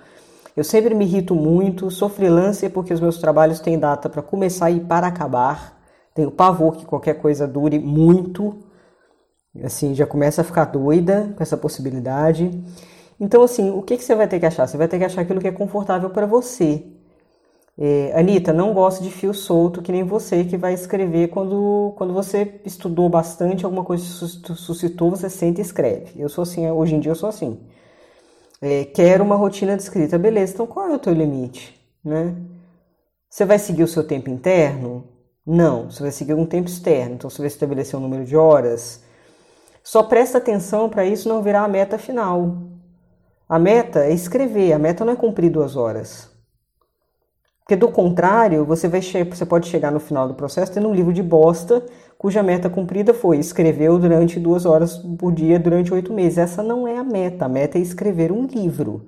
Eu sempre me irrito muito. Sou freelancer porque os meus trabalhos têm data para começar e para acabar. Tenho pavor que qualquer coisa dure muito. Assim, já começa a ficar doida com essa possibilidade. Então, assim, o que, que você vai ter que achar? Você vai ter que achar aquilo que é confortável para você. É, Anitta, não gosto de fio solto que nem você que vai escrever quando, quando você estudou bastante, alguma coisa suscitou, você sente e escreve. Eu sou assim, hoje em dia eu sou assim. É, quero uma rotina de escrita, beleza, então qual é o teu limite? Né? Você vai seguir o seu tempo interno? Não, você vai seguir um tempo externo, então você vai estabelecer um número de horas. Só presta atenção para isso não virar a meta final. A meta é escrever, a meta não é cumprir duas horas. Porque do contrário, você, vai você pode chegar no final do processo tendo um livro de bosta cuja meta cumprida foi escrever durante duas horas por dia durante oito meses. Essa não é a meta. A meta é escrever um livro.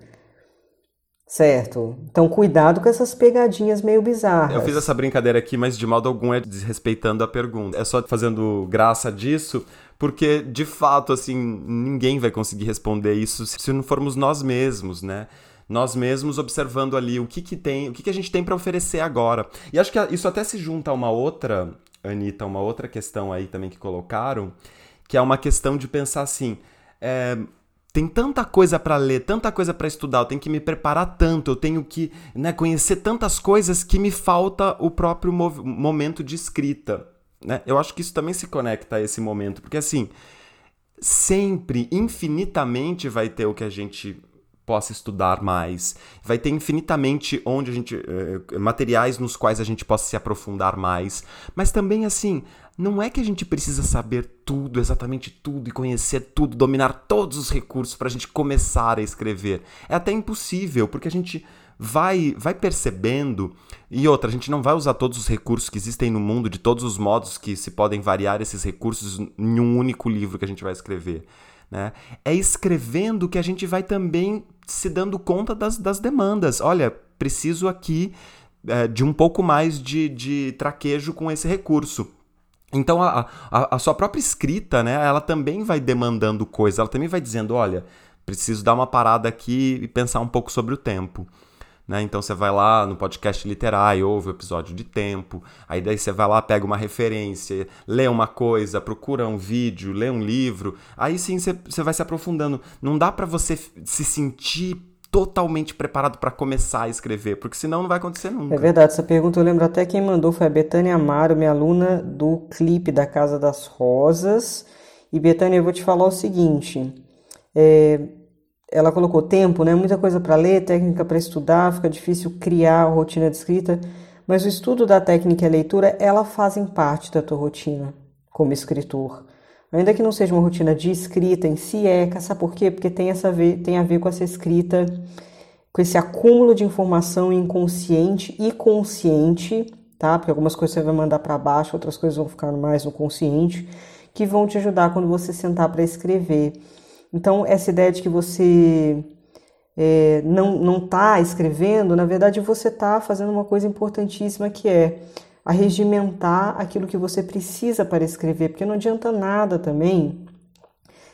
Certo? Então, cuidado com essas pegadinhas meio bizarras. Eu fiz essa brincadeira aqui, mas de modo algum é desrespeitando a pergunta. É só fazendo graça disso, porque de fato, assim, ninguém vai conseguir responder isso se não formos nós mesmos, né? Nós mesmos observando ali o que, que tem, o que, que a gente tem para oferecer agora. E acho que isso até se junta a uma outra, Anitta, uma outra questão aí também que colocaram, que é uma questão de pensar assim. É, tem tanta coisa para ler, tanta coisa para estudar, eu tenho que me preparar tanto, eu tenho que né, conhecer tantas coisas que me falta o próprio momento de escrita. Né? Eu acho que isso também se conecta a esse momento, porque assim, sempre, infinitamente vai ter o que a gente possa estudar mais, vai ter infinitamente onde a gente uh, materiais nos quais a gente possa se aprofundar mais, mas também assim, não é que a gente precisa saber tudo, exatamente tudo, e conhecer tudo, dominar todos os recursos para a gente começar a escrever. É até impossível, porque a gente vai, vai percebendo. E outra, a gente não vai usar todos os recursos que existem no mundo, de todos os modos que se podem variar esses recursos em um único livro que a gente vai escrever. Né? É escrevendo que a gente vai também se dando conta das, das demandas. Olha, preciso aqui é, de um pouco mais de, de traquejo com esse recurso então a, a, a, sua própria escrita, né, ela também vai demandando coisas, ela também vai dizendo, olha, preciso dar uma parada aqui e pensar um pouco sobre o tempo. Né? Então você vai lá no podcast literário, ouve o episódio de tempo, aí daí você vai lá, pega uma referência, lê uma coisa, procura um vídeo, lê um livro, aí sim você, você vai se aprofundando. Não dá para você se sentir totalmente preparado para começar a escrever, porque senão não vai acontecer nunca. É verdade, essa pergunta eu lembro até quem mandou foi a Betânia Amaro, minha aluna do clipe da Casa das Rosas. E Betânia, eu vou te falar o seguinte, é, ela colocou tempo, né? Muita coisa para ler, técnica para estudar, fica difícil criar a rotina de escrita, mas o estudo da técnica e a leitura, ela fazem parte da tua rotina como escritor. Ainda que não seja uma rotina de escrita em si, é, sabe por quê? Porque tem, essa ver, tem a ver com essa escrita, com esse acúmulo de informação inconsciente e consciente, tá? Porque algumas coisas você vai mandar para baixo, outras coisas vão ficar mais no consciente, que vão te ajudar quando você sentar para escrever. Então, essa ideia de que você é, não, não tá escrevendo, na verdade você tá fazendo uma coisa importantíssima que é a regimentar aquilo que você precisa para escrever, porque não adianta nada também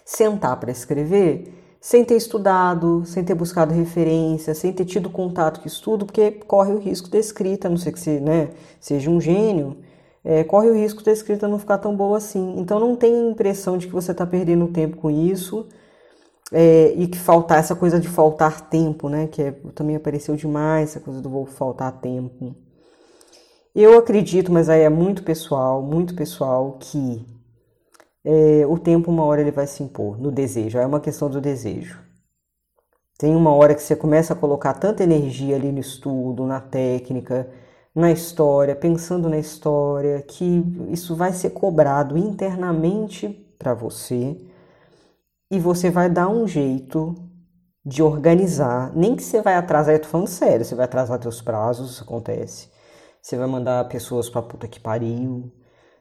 sentar para escrever sem ter estudado, sem ter buscado referência, sem ter tido contato com estudo, porque corre o risco da escrita, a não ser que você né, seja um gênio, é, corre o risco da escrita não ficar tão boa assim. Então não tenha a impressão de que você está perdendo tempo com isso é, e que faltar essa coisa de faltar tempo, né? Que é, também apareceu demais essa coisa do vou faltar tempo. Eu acredito, mas aí é muito pessoal, muito pessoal, que é, o tempo uma hora ele vai se impor no desejo, é uma questão do desejo. Tem uma hora que você começa a colocar tanta energia ali no estudo, na técnica, na história, pensando na história, que isso vai ser cobrado internamente para você e você vai dar um jeito de organizar. Nem que você vai atrasar, eu tô falando sério, você vai atrasar teus prazos, isso acontece você vai mandar pessoas pra puta que pariu.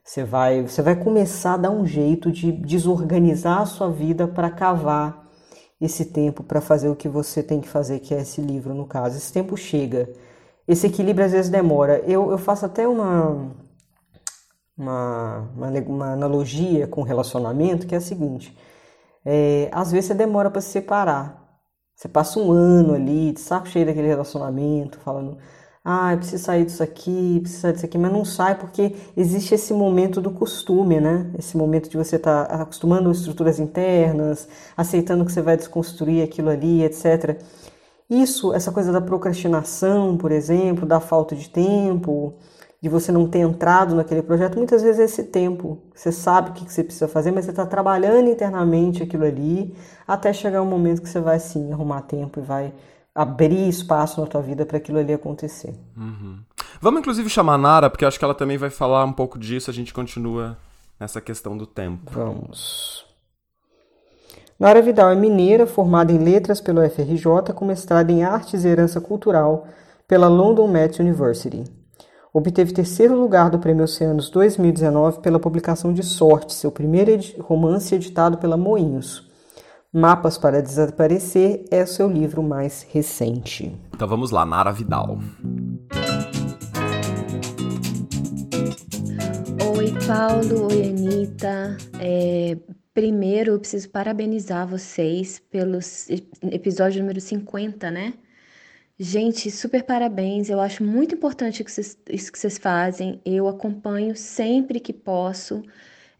Você vai, você vai começar a dar um jeito de desorganizar a sua vida para cavar esse tempo para fazer o que você tem que fazer, que é esse livro, no caso. Esse tempo chega. Esse equilíbrio às vezes demora. Eu, eu faço até uma, uma, uma, uma analogia com relacionamento, que é a seguinte. É, às vezes você demora para se separar. Você passa um ano ali, de saco cheio daquele relacionamento, falando ah, eu preciso sair disso aqui, preciso sair disso aqui, mas não sai porque existe esse momento do costume, né? Esse momento de você estar tá acostumando estruturas internas, aceitando que você vai desconstruir aquilo ali, etc. Isso, essa coisa da procrastinação, por exemplo, da falta de tempo, de você não ter entrado naquele projeto, muitas vezes é esse tempo. Você sabe o que você precisa fazer, mas você está trabalhando internamente aquilo ali, até chegar um momento que você vai sim arrumar tempo e vai abrir espaço na tua vida para aquilo ali acontecer. Uhum. Vamos inclusive chamar a Nara, porque acho que ela também vai falar um pouco disso, a gente continua nessa questão do tempo. Vamos. Nara Vidal é mineira, formada em letras pelo FRJ, com mestrado em artes e herança cultural pela London Met University. Obteve terceiro lugar do Prêmio Oceanos 2019 pela publicação de Sorte, seu primeiro romance editado pela Moinhos. Mapas para Desaparecer é o seu livro mais recente. Então vamos lá, Nara Vidal. Oi, Paulo. Oi, Anitta. É, primeiro, eu preciso parabenizar vocês pelo episódio número 50, né? Gente, super parabéns. Eu acho muito importante isso que vocês fazem. Eu acompanho sempre que posso.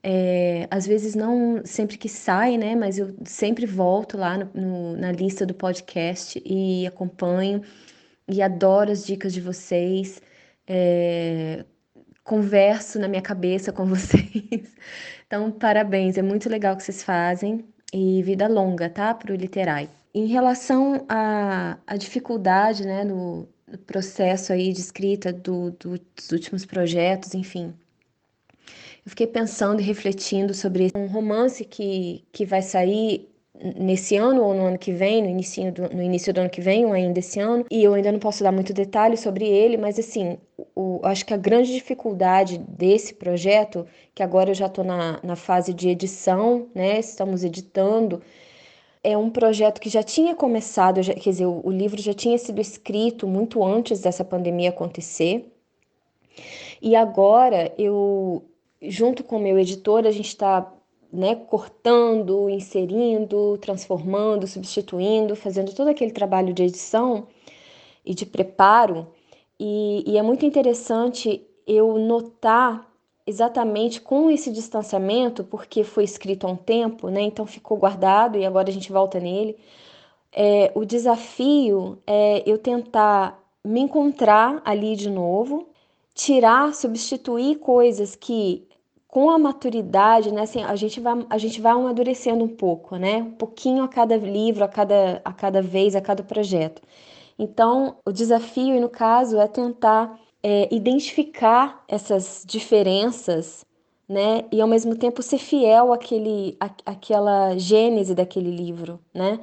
É, às vezes não sempre que sai, né? Mas eu sempre volto lá no, no, na lista do podcast e acompanho e adoro as dicas de vocês. É, converso na minha cabeça com (laughs) vocês. Então, parabéns, é muito legal o que vocês fazem e vida longa, tá? Para o Literai. Em relação à, à dificuldade, né, no, no, processo aí de escrita do, do, dos últimos projetos, enfim, eu fiquei pensando e refletindo sobre um romance que, que vai sair nesse ano ou no ano que vem, no início do, no início do ano que vem ou ainda esse ano, e eu ainda não posso dar muito detalhe sobre ele, mas assim, o, acho que a grande dificuldade desse projeto, que agora eu já estou na, na fase de edição, né, estamos editando, é um projeto que já tinha começado, já, quer dizer, o, o livro já tinha sido escrito muito antes dessa pandemia acontecer, e agora eu, junto com o meu editor, a gente está né, cortando, inserindo, transformando, substituindo, fazendo todo aquele trabalho de edição e de preparo. E, e é muito interessante eu notar exatamente com esse distanciamento, porque foi escrito há um tempo, né, então ficou guardado e agora a gente volta nele. É, o desafio é eu tentar me encontrar ali de novo, tirar, substituir coisas que com a maturidade, né, assim, a gente vai, a gente vai amadurecendo um pouco, né, um pouquinho a cada livro, a cada, a cada vez, a cada projeto. Então, o desafio, no caso, é tentar é, identificar essas diferenças, né, e ao mesmo tempo ser fiel àquele, à, àquela gênese daquele livro, né.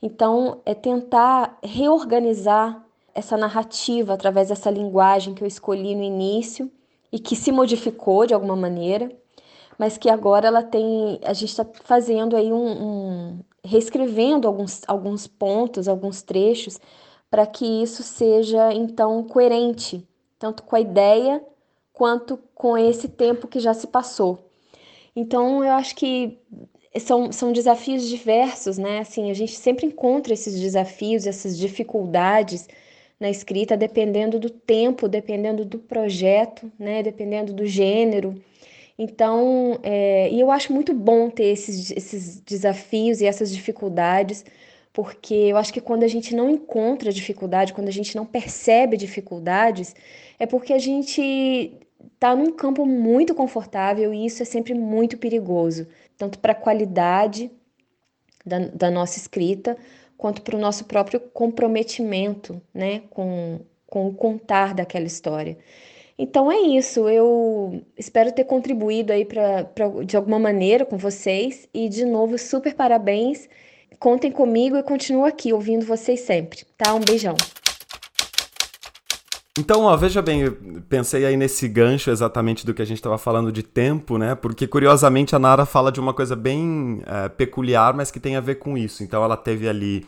Então, é tentar reorganizar essa narrativa através dessa linguagem que eu escolhi no início e que se modificou de alguma maneira, mas que agora ela tem, a gente está fazendo aí um, um, reescrevendo alguns, alguns pontos, alguns trechos, para que isso seja então coerente, tanto com a ideia quanto com esse tempo que já se passou. Então eu acho que são, são desafios diversos, né? Assim, a gente sempre encontra esses desafios, essas dificuldades na escrita, dependendo do tempo, dependendo do projeto, né? Dependendo do gênero. Então, é, e eu acho muito bom ter esses, esses desafios e essas dificuldades, porque eu acho que quando a gente não encontra dificuldade, quando a gente não percebe dificuldades, é porque a gente está num campo muito confortável e isso é sempre muito perigoso, tanto para a qualidade da, da nossa escrita, quanto para o nosso próprio comprometimento né, com, com o contar daquela história. Então é isso, eu espero ter contribuído aí pra, pra, de alguma maneira com vocês e de novo, super parabéns. Contem comigo e continuo aqui ouvindo vocês sempre, tá? Um beijão. Então, ó, veja bem, pensei aí nesse gancho exatamente do que a gente estava falando de tempo, né? Porque curiosamente a Nara fala de uma coisa bem é, peculiar, mas que tem a ver com isso. Então, ela teve ali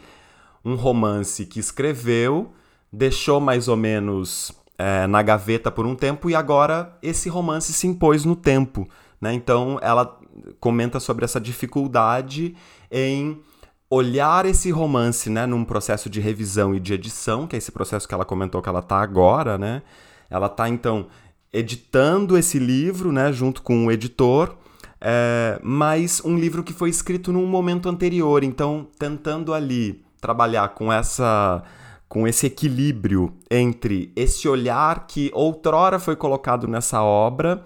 um romance que escreveu, deixou mais ou menos é, na gaveta por um tempo e agora esse romance se impôs no tempo, né? Então, ela comenta sobre essa dificuldade em olhar esse romance, né, num processo de revisão e de edição, que é esse processo que ela comentou que ela tá agora, né? Ela tá então editando esse livro, né, junto com o editor, é, mas um livro que foi escrito num momento anterior, então tentando ali trabalhar com essa com esse equilíbrio entre esse olhar que outrora foi colocado nessa obra,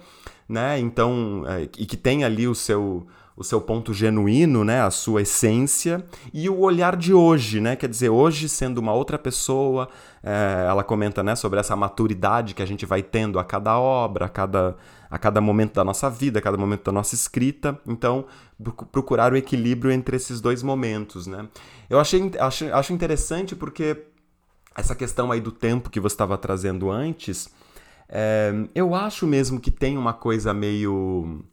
né? Então, é, e que tem ali o seu o seu ponto genuíno, né, a sua essência, e o olhar de hoje, né, quer dizer, hoje sendo uma outra pessoa, é, ela comenta, né, sobre essa maturidade que a gente vai tendo a cada obra, a cada, a cada momento da nossa vida, a cada momento da nossa escrita, então procurar o equilíbrio entre esses dois momentos, né. Eu achei, acho, acho interessante porque essa questão aí do tempo que você estava trazendo antes, é, eu acho mesmo que tem uma coisa meio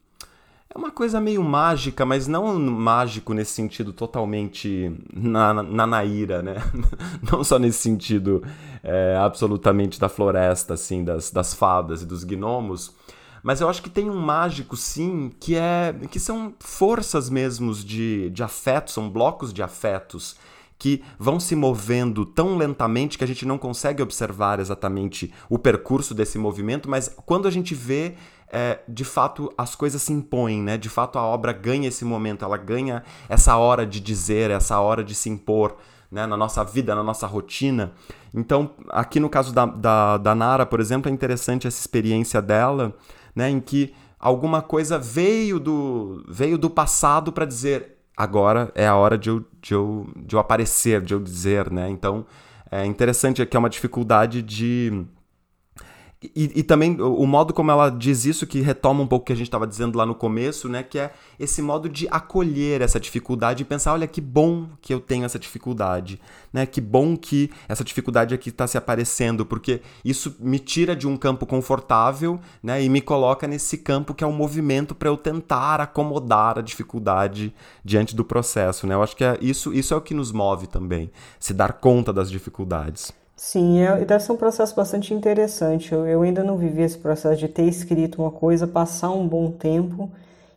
é uma coisa meio mágica, mas não mágico nesse sentido totalmente na, na naíra, né? (laughs) Não só nesse sentido é, absolutamente da floresta, assim, das, das fadas e dos gnomos, mas eu acho que tem um mágico, sim, que é que são forças mesmos de, de afetos, são blocos de afetos que vão se movendo tão lentamente que a gente não consegue observar exatamente o percurso desse movimento, mas quando a gente vê, é, de fato as coisas se impõem, né? De fato a obra ganha esse momento, ela ganha essa hora de dizer, essa hora de se impor. Né, na nossa vida, na nossa rotina. Então, aqui no caso da, da, da Nara, por exemplo, é interessante essa experiência dela, né, em que alguma coisa veio do, veio do passado para dizer agora é a hora de eu, de eu, de eu aparecer, de eu dizer, né? Então é interessante que é uma dificuldade de e, e, também o modo como ela diz isso, que retoma um pouco o que a gente estava dizendo lá no começo, né? Que é esse modo de acolher essa dificuldade e pensar: olha, que bom que eu tenho essa dificuldade, né? Que bom que essa dificuldade aqui está se aparecendo, porque isso me tira de um campo confortável, né? E me coloca nesse campo que é um movimento para eu tentar acomodar a dificuldade diante do processo, né? Eu acho que é isso, isso é o que nos move também, se dar conta das dificuldades. Sim, é, deve ser um processo bastante interessante. Eu, eu ainda não vivi esse processo de ter escrito uma coisa, passar um bom tempo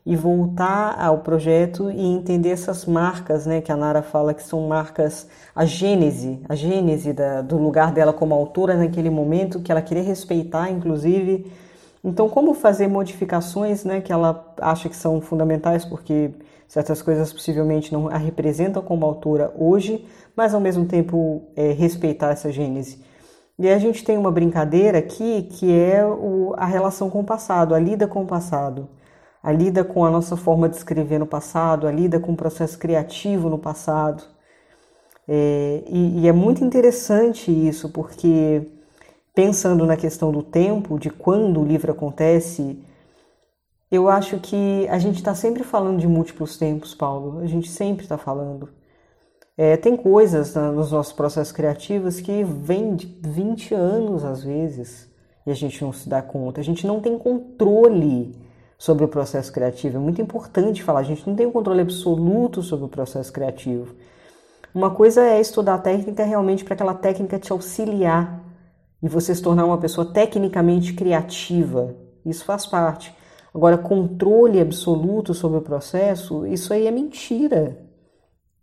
e voltar ao projeto e entender essas marcas, né, que a Nara fala que são marcas, a gênese, a gênese da, do lugar dela como autora naquele momento, que ela queria respeitar, inclusive. Então, como fazer modificações, né, que ela acha que são fundamentais, porque certas coisas possivelmente não a representam como autora hoje, mas ao mesmo tempo é, respeitar essa gênese. E a gente tem uma brincadeira aqui que é o, a relação com o passado, a lida com o passado, a lida com a nossa forma de escrever no passado, a lida com o processo criativo no passado. É, e, e é muito interessante isso, porque pensando na questão do tempo, de quando o livro acontece, eu acho que a gente está sempre falando de múltiplos tempos, Paulo. A gente sempre está falando. É, tem coisas nos nossos processos criativos que vêm de 20 anos às vezes e a gente não se dá conta. A gente não tem controle sobre o processo criativo. É muito importante falar, a gente não tem um controle absoluto sobre o processo criativo. Uma coisa é estudar a técnica realmente para aquela técnica te auxiliar e você se tornar uma pessoa tecnicamente criativa. Isso faz parte. Agora, controle absoluto sobre o processo, isso aí é mentira.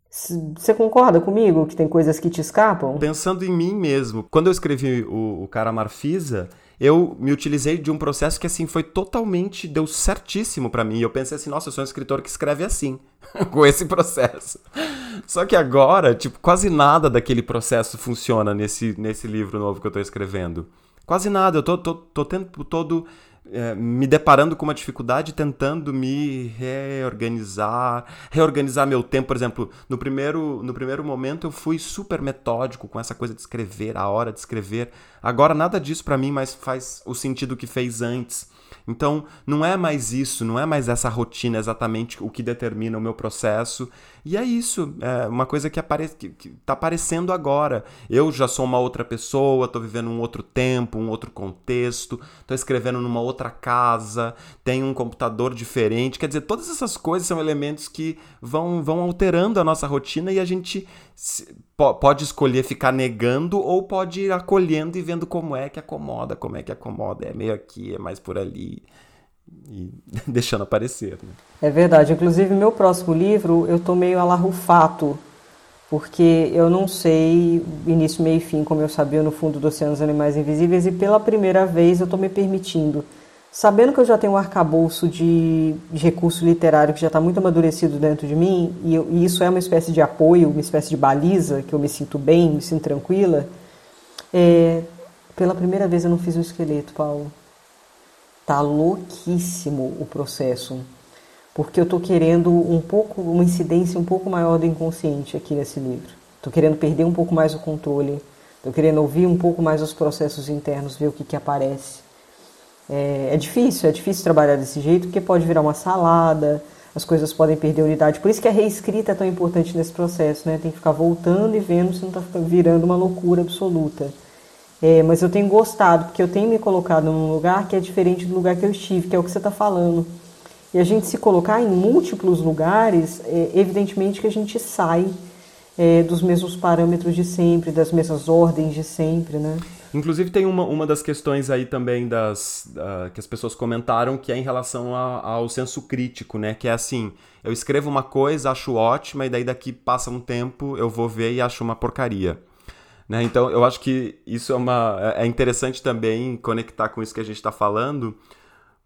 Você concorda comigo que tem coisas que te escapam? Pensando em mim mesmo, quando eu escrevi o, o Cara Marfisa, eu me utilizei de um processo que assim foi totalmente deu certíssimo para mim. Eu pensei assim, nossa, eu sou um escritor que escreve assim, (laughs) com esse processo. Só que agora, tipo, quase nada daquele processo funciona nesse nesse livro novo que eu tô escrevendo. Quase nada, eu tô, tô, tô tempo todo é, me deparando com uma dificuldade, tentando me reorganizar, reorganizar meu tempo. Por exemplo, no primeiro, no primeiro momento eu fui super metódico com essa coisa de escrever, a hora de escrever. Agora nada disso para mim mais faz o sentido que fez antes. Então, não é mais isso, não é mais essa rotina exatamente o que determina o meu processo. E é isso, é uma coisa que, apare... que, que tá aparecendo agora. Eu já sou uma outra pessoa, tô vivendo um outro tempo, um outro contexto, tô escrevendo numa outra casa, tenho um computador diferente. Quer dizer, todas essas coisas são elementos que vão, vão alterando a nossa rotina e a gente pode escolher ficar negando ou pode ir acolhendo e vendo como é que acomoda, como é que acomoda, é meio aqui, é mais por ali e (laughs) deixando aparecer. Né? É verdade. Inclusive, meu próximo livro eu tô meio alarrufato, porque eu não sei início, meio e fim, como eu sabia no fundo do Oceano dos Animais Invisíveis, e pela primeira vez eu tô me permitindo. Sabendo que eu já tenho um arcabouço de, de recurso literário que já está muito amadurecido dentro de mim, e, eu, e, isso é uma espécie de apoio, uma espécie de baliza, que eu me sinto bem, me sinto tranquila, é, pela primeira vez eu não fiz um esqueleto, Paulo. Tá louquíssimo o processo. porque eu estou querendo um pouco, uma incidência um pouco maior do inconsciente aqui nesse livro. Estou querendo perder um pouco mais o controle, estou querendo ouvir um pouco mais os processos internos, ver o que, que aparece. É, é difícil, é difícil trabalhar desse jeito, porque pode virar uma salada, as coisas podem perder unidade. Por isso que a reescrita é tão importante nesse processo, né? Tem que ficar voltando e vendo se não está virando uma loucura absoluta. É, mas eu tenho gostado, porque eu tenho me colocado num lugar que é diferente do lugar que eu estive, que é o que você está falando. E a gente se colocar em múltiplos lugares, é, evidentemente que a gente sai é, dos mesmos parâmetros de sempre, das mesmas ordens de sempre, né? Inclusive tem uma, uma das questões aí também das uh, que as pessoas comentaram que é em relação a, ao senso crítico, né? Que é assim, eu escrevo uma coisa, acho ótima, e daí daqui passa um tempo, eu vou ver e acho uma porcaria. Né? Então eu acho que isso é, uma, é interessante também conectar com isso que a gente está falando,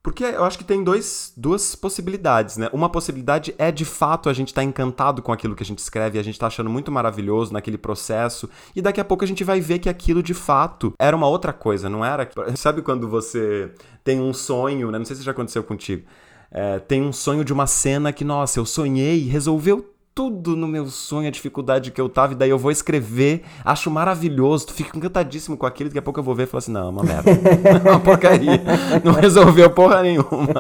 porque eu acho que tem dois, duas possibilidades, né? Uma possibilidade é de fato a gente estar tá encantado com aquilo que a gente escreve, a gente está achando muito maravilhoso naquele processo, e daqui a pouco a gente vai ver que aquilo de fato era uma outra coisa, não era? Sabe quando você tem um sonho, né? Não sei se já aconteceu contigo. É, tem um sonho de uma cena que, nossa, eu sonhei, resolveu tudo no meu sonho, a dificuldade que eu tava, e daí eu vou escrever, acho maravilhoso, tu fica encantadíssimo com aquilo, daqui a pouco eu vou ver e falo assim, não, é uma merda, (laughs) é uma porcaria, não resolveu porra nenhuma.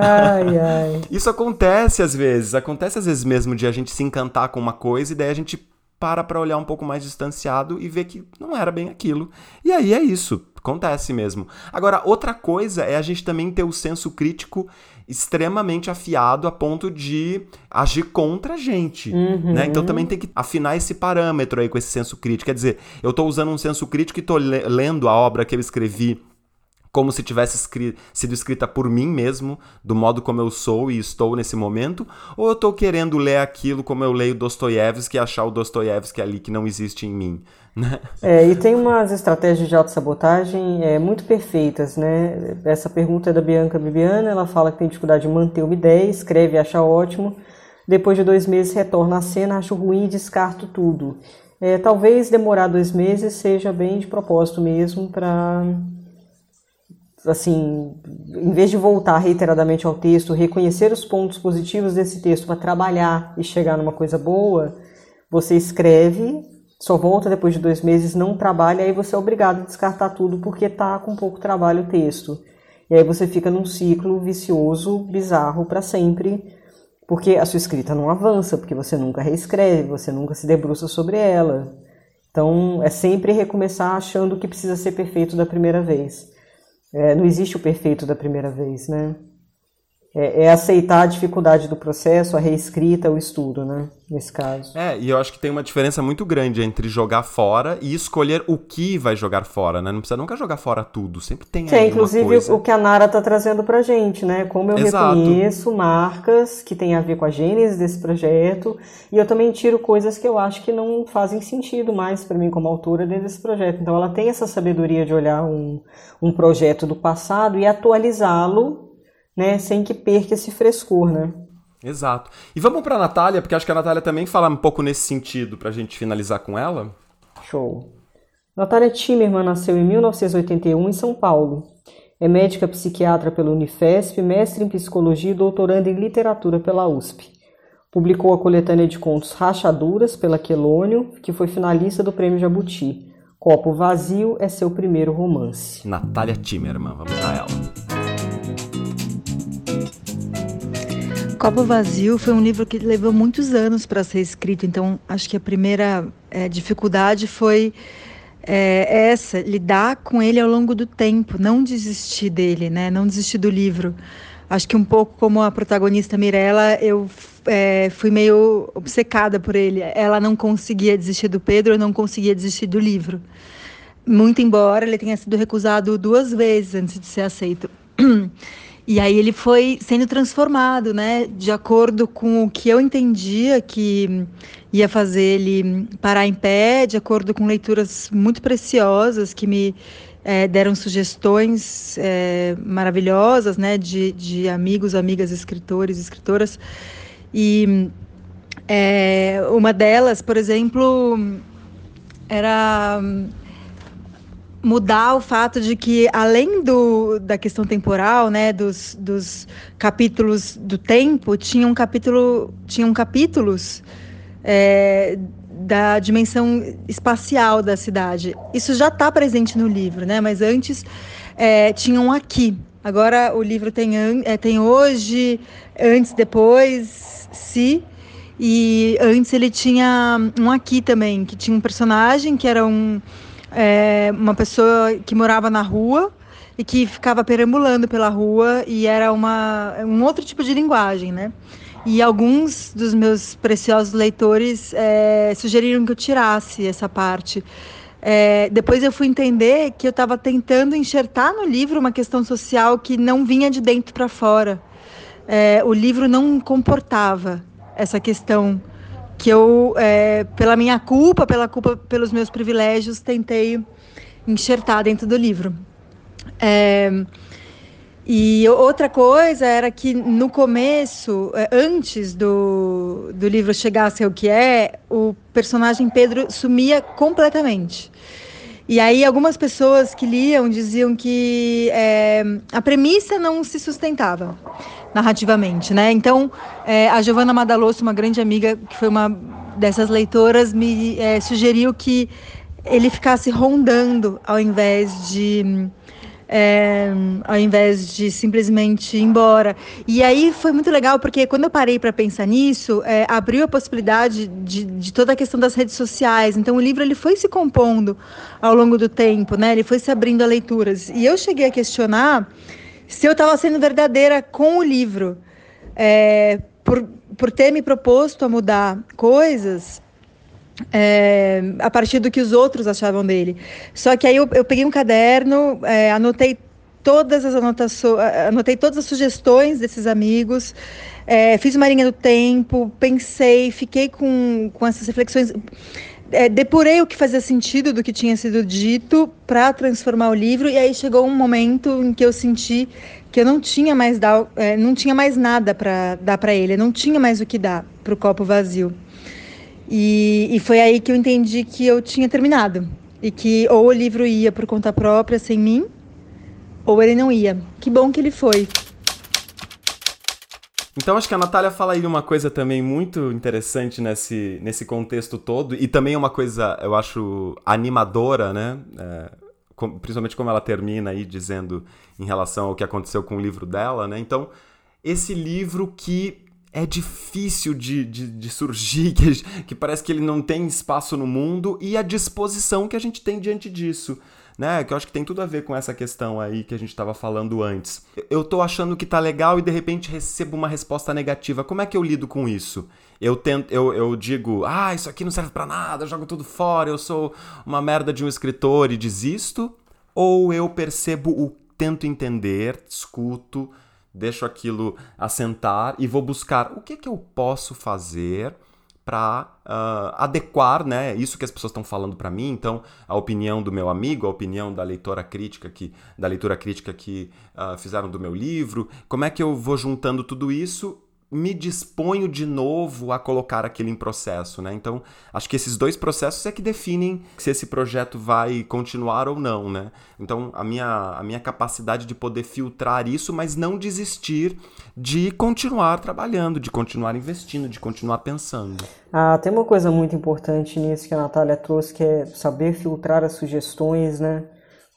Ai, ai. Isso acontece às vezes, acontece às vezes mesmo de a gente se encantar com uma coisa e daí a gente para para olhar um pouco mais distanciado e ver que não era bem aquilo. E aí é isso, acontece mesmo. Agora, outra coisa é a gente também ter o senso crítico extremamente afiado a ponto de agir contra a gente, uhum. né? Então também tem que afinar esse parâmetro aí com esse senso crítico. Quer dizer, eu estou usando um senso crítico e estou lendo a obra que eu escrevi como se tivesse escri sido escrita por mim mesmo, do modo como eu sou e estou nesse momento, ou eu estou querendo ler aquilo como eu leio Dostoiévski e achar o Dostoiévski ali que não existe em mim? É, e tem umas estratégias de autossabotagem é, muito perfeitas, né? Essa pergunta é da Bianca Bibiana, ela fala que tem dificuldade de manter uma ideia, escreve acha ótimo, depois de dois meses retorna à cena, acho ruim e descarto tudo. É, talvez demorar dois meses seja bem de propósito mesmo para assim, em vez de voltar reiteradamente ao texto, reconhecer os pontos positivos desse texto para trabalhar e chegar numa coisa boa, você escreve, só volta depois de dois meses, não trabalha, aí você é obrigado a descartar tudo porque está com pouco trabalho o texto. E aí você fica num ciclo vicioso, bizarro para sempre, porque a sua escrita não avança, porque você nunca reescreve, você nunca se debruça sobre ela. Então é sempre recomeçar achando que precisa ser perfeito da primeira vez. É, não existe o perfeito da primeira vez, né? É, é, aceitar a dificuldade do processo, a reescrita, o estudo, né? Nesse caso. É, e eu acho que tem uma diferença muito grande entre jogar fora e escolher o que vai jogar fora, né? Não precisa nunca jogar fora tudo, sempre tem que é, inclusive coisa... o que a Nara tá trazendo pra gente, né? Como eu Exato. reconheço marcas que têm a ver com a gênese desse projeto e eu também tiro coisas que eu acho que não fazem sentido mais para mim como autora dentro desse projeto. Então ela tem essa sabedoria de olhar um, um projeto do passado e atualizá-lo né, sem que perca esse frescor, né? Exato. E vamos para a Natália, porque acho que a Natália também fala um pouco nesse sentido, para a gente finalizar com ela. Show. Natália Timerman nasceu em 1981 em São Paulo. É médica psiquiatra pela Unifesp, mestre em psicologia e doutoranda em literatura pela USP. Publicou a coletânea de contos Rachaduras pela Quelônio, que foi finalista do Prêmio Jabuti. Copo Vazio é seu primeiro romance. Natália Timerman, vamos a ela. Copo Vazio foi um livro que levou muitos anos para ser escrito, então acho que a primeira é, dificuldade foi é, essa, lidar com ele ao longo do tempo, não desistir dele, né? não desistir do livro. Acho que um pouco como a protagonista Mirella, eu é, fui meio obcecada por ele. Ela não conseguia desistir do Pedro, eu não conseguia desistir do livro. Muito embora ele tenha sido recusado duas vezes antes de ser aceito. (clears throat) E aí ele foi sendo transformado, né, de acordo com o que eu entendia que ia fazer ele parar em pé, de acordo com leituras muito preciosas que me é, deram sugestões é, maravilhosas, né, de, de amigos, amigas, escritores, escritoras. E é, uma delas, por exemplo, era mudar o fato de que, além do, da questão temporal, né, dos, dos capítulos do tempo, tinham, um capítulo, tinham capítulos é, da dimensão espacial da cidade. Isso já está presente no livro, né, mas antes é, tinham aqui. Agora o livro tem, é, tem hoje, antes, depois, se. E antes ele tinha um aqui também, que tinha um personagem que era um é, uma pessoa que morava na rua e que ficava perambulando pela rua e era uma, um outro tipo de linguagem, né? E alguns dos meus preciosos leitores é, sugeriram que eu tirasse essa parte. É, depois eu fui entender que eu estava tentando enxertar no livro uma questão social que não vinha de dentro para fora. É, o livro não comportava essa questão que eu, é, pela minha culpa, pela culpa pelos meus privilégios, tentei enxertar dentro do livro. É, e outra coisa era que no começo, é, antes do, do livro chegar a ser o que é, o personagem Pedro sumia completamente. E aí algumas pessoas que liam diziam que é, a premissa não se sustentava narrativamente, né? Então, é, a Giovanna Madalosso, uma grande amiga, que foi uma dessas leitoras, me é, sugeriu que ele ficasse rondando ao invés de é, ao invés de simplesmente ir embora. E aí foi muito legal, porque quando eu parei para pensar nisso, é, abriu a possibilidade de, de, toda a questão das redes sociais. Então o livro ele foi se compondo ao longo do tempo, né? ele foi se abrindo a leituras. E eu cheguei a questionar se eu estava sendo verdadeira com o livro, é, por, por ter me proposto a mudar coisas é, a partir do que os outros achavam dele. Só que aí eu, eu peguei um caderno, é, anotei todas as anotações, anotei todas as sugestões desses amigos, é, fiz uma linha do tempo, pensei, fiquei com, com essas reflexões é, depurei o que fazia sentido do que tinha sido dito para transformar o livro e aí chegou um momento em que eu senti que eu não tinha mais dar, é, não tinha mais nada para dar para ele, não tinha mais o que dar para o copo vazio. E, e foi aí que eu entendi que eu tinha terminado e que ou o livro ia por conta própria sem mim ou ele não ia. Que bom que ele foi. Então acho que a Natália fala aí uma coisa também muito interessante nesse, nesse contexto todo, e também uma coisa, eu acho, animadora, né? É, com, principalmente como ela termina aí dizendo em relação ao que aconteceu com o livro dela, né? Então, esse livro que é difícil de, de, de surgir, (laughs) que, que parece que ele não tem espaço no mundo, e a disposição que a gente tem diante disso né? Que eu acho que tem tudo a ver com essa questão aí que a gente estava falando antes. Eu tô achando que tá legal e de repente recebo uma resposta negativa. Como é que eu lido com isso? Eu tento, eu, eu digo, ah, isso aqui não serve para nada, eu jogo tudo fora, eu sou uma merda de um escritor e desisto? Ou eu percebo o tento entender, escuto, deixo aquilo assentar e vou buscar o que, que eu posso fazer para uh, ah, adequar, né, isso que as pessoas estão falando para mim, então a opinião do meu amigo, a opinião da leitora crítica que, da leitura crítica que uh, fizeram do meu livro, como é que eu vou juntando tudo isso me disponho de novo a colocar aquilo em processo, né? Então, acho que esses dois processos é que definem se esse projeto vai continuar ou não, né? Então, a minha, a minha capacidade de poder filtrar isso, mas não desistir de continuar trabalhando, de continuar investindo, de continuar pensando. Ah, tem uma coisa muito importante nisso que a Natália trouxe, que é saber filtrar as sugestões, né?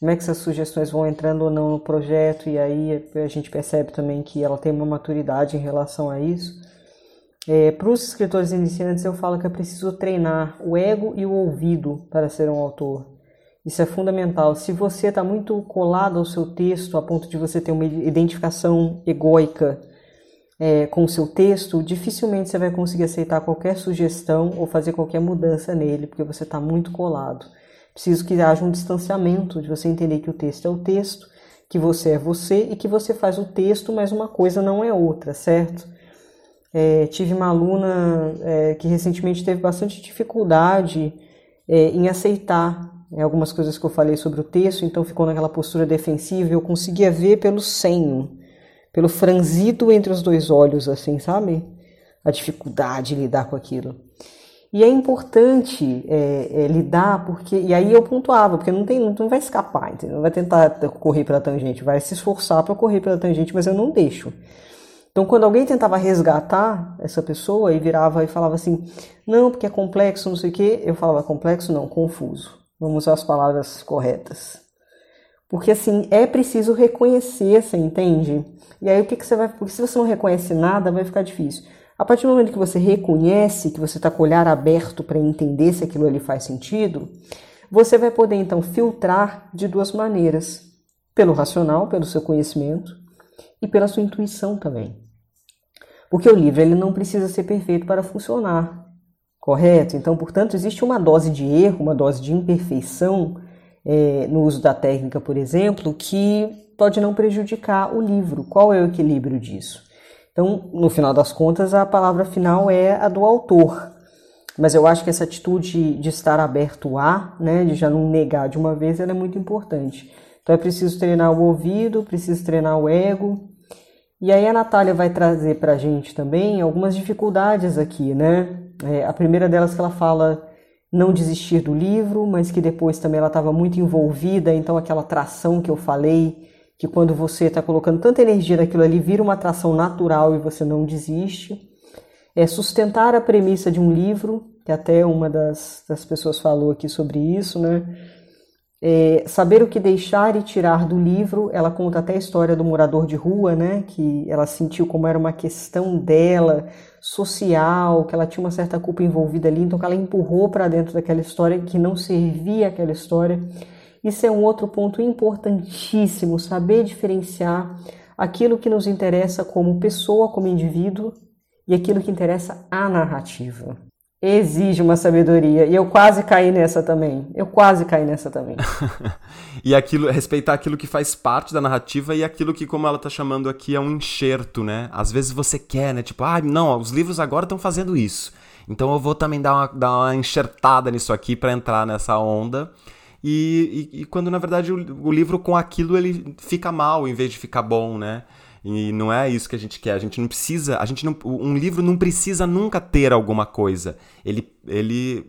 Como é que essas sugestões vão entrando ou não no projeto, e aí a gente percebe também que ela tem uma maturidade em relação a isso. É, para os escritores iniciantes, eu falo que é preciso treinar o ego e o ouvido para ser um autor. Isso é fundamental. Se você está muito colado ao seu texto, a ponto de você ter uma identificação egóica é, com o seu texto, dificilmente você vai conseguir aceitar qualquer sugestão ou fazer qualquer mudança nele, porque você está muito colado. Preciso que haja um distanciamento de você entender que o texto é o texto, que você é você e que você faz o texto, mas uma coisa não é outra, certo? É, tive uma aluna é, que recentemente teve bastante dificuldade é, em aceitar né, algumas coisas que eu falei sobre o texto, então ficou naquela postura defensiva. Eu conseguia ver pelo senho, pelo franzido entre os dois olhos, assim, sabe? A dificuldade de lidar com aquilo. E é importante é, é, lidar, porque. E aí eu pontuava, porque não, tem, não vai escapar, entendeu? não vai tentar correr pela tangente, vai se esforçar para correr pela tangente, mas eu não deixo. Então, quando alguém tentava resgatar essa pessoa e virava e falava assim: não, porque é complexo, não sei o quê, eu falava: complexo não, confuso. Vamos usar as palavras corretas. Porque assim, é preciso reconhecer, você entende? E aí o que, que você vai. Porque se você não reconhece nada, vai ficar difícil. A partir do momento que você reconhece, que você está com o olhar aberto para entender se aquilo ali faz sentido, você vai poder então filtrar de duas maneiras: pelo racional, pelo seu conhecimento, e pela sua intuição também. Porque o livro ele não precisa ser perfeito para funcionar, correto? Então, portanto, existe uma dose de erro, uma dose de imperfeição é, no uso da técnica, por exemplo, que pode não prejudicar o livro. Qual é o equilíbrio disso? Então, no final das contas, a palavra final é a do autor. Mas eu acho que essa atitude de estar aberto a, né, de já não negar de uma vez, ela é muito importante. Então é preciso treinar o ouvido, preciso treinar o ego. E aí a Natália vai trazer para a gente também algumas dificuldades aqui, né? É, a primeira delas que ela fala não desistir do livro, mas que depois também ela estava muito envolvida, então aquela tração que eu falei que quando você está colocando tanta energia naquilo ali, vira uma atração natural e você não desiste. É sustentar a premissa de um livro, que até uma das, das pessoas falou aqui sobre isso, né? É, saber o que deixar e tirar do livro, ela conta até a história do morador de rua, né? Que ela sentiu como era uma questão dela, social, que ela tinha uma certa culpa envolvida ali, então que ela empurrou para dentro daquela história que não servia aquela história. Isso é um outro ponto importantíssimo, saber diferenciar aquilo que nos interessa como pessoa, como indivíduo, e aquilo que interessa a narrativa. Exige uma sabedoria. E eu quase caí nessa também. Eu quase caí nessa também. (laughs) e aquilo, respeitar aquilo que faz parte da narrativa e aquilo que, como ela tá chamando aqui, é um enxerto, né? Às vezes você quer, né? Tipo, ah, não, os livros agora estão fazendo isso. Então eu vou também dar uma, dar uma enxertada nisso aqui para entrar nessa onda. E, e, e, quando na verdade o, o, livro com aquilo ele fica mal em vez de ficar bom, né? E não é isso que a gente quer. A gente não precisa, a gente não, um livro não precisa nunca ter alguma coisa. Ele, ele,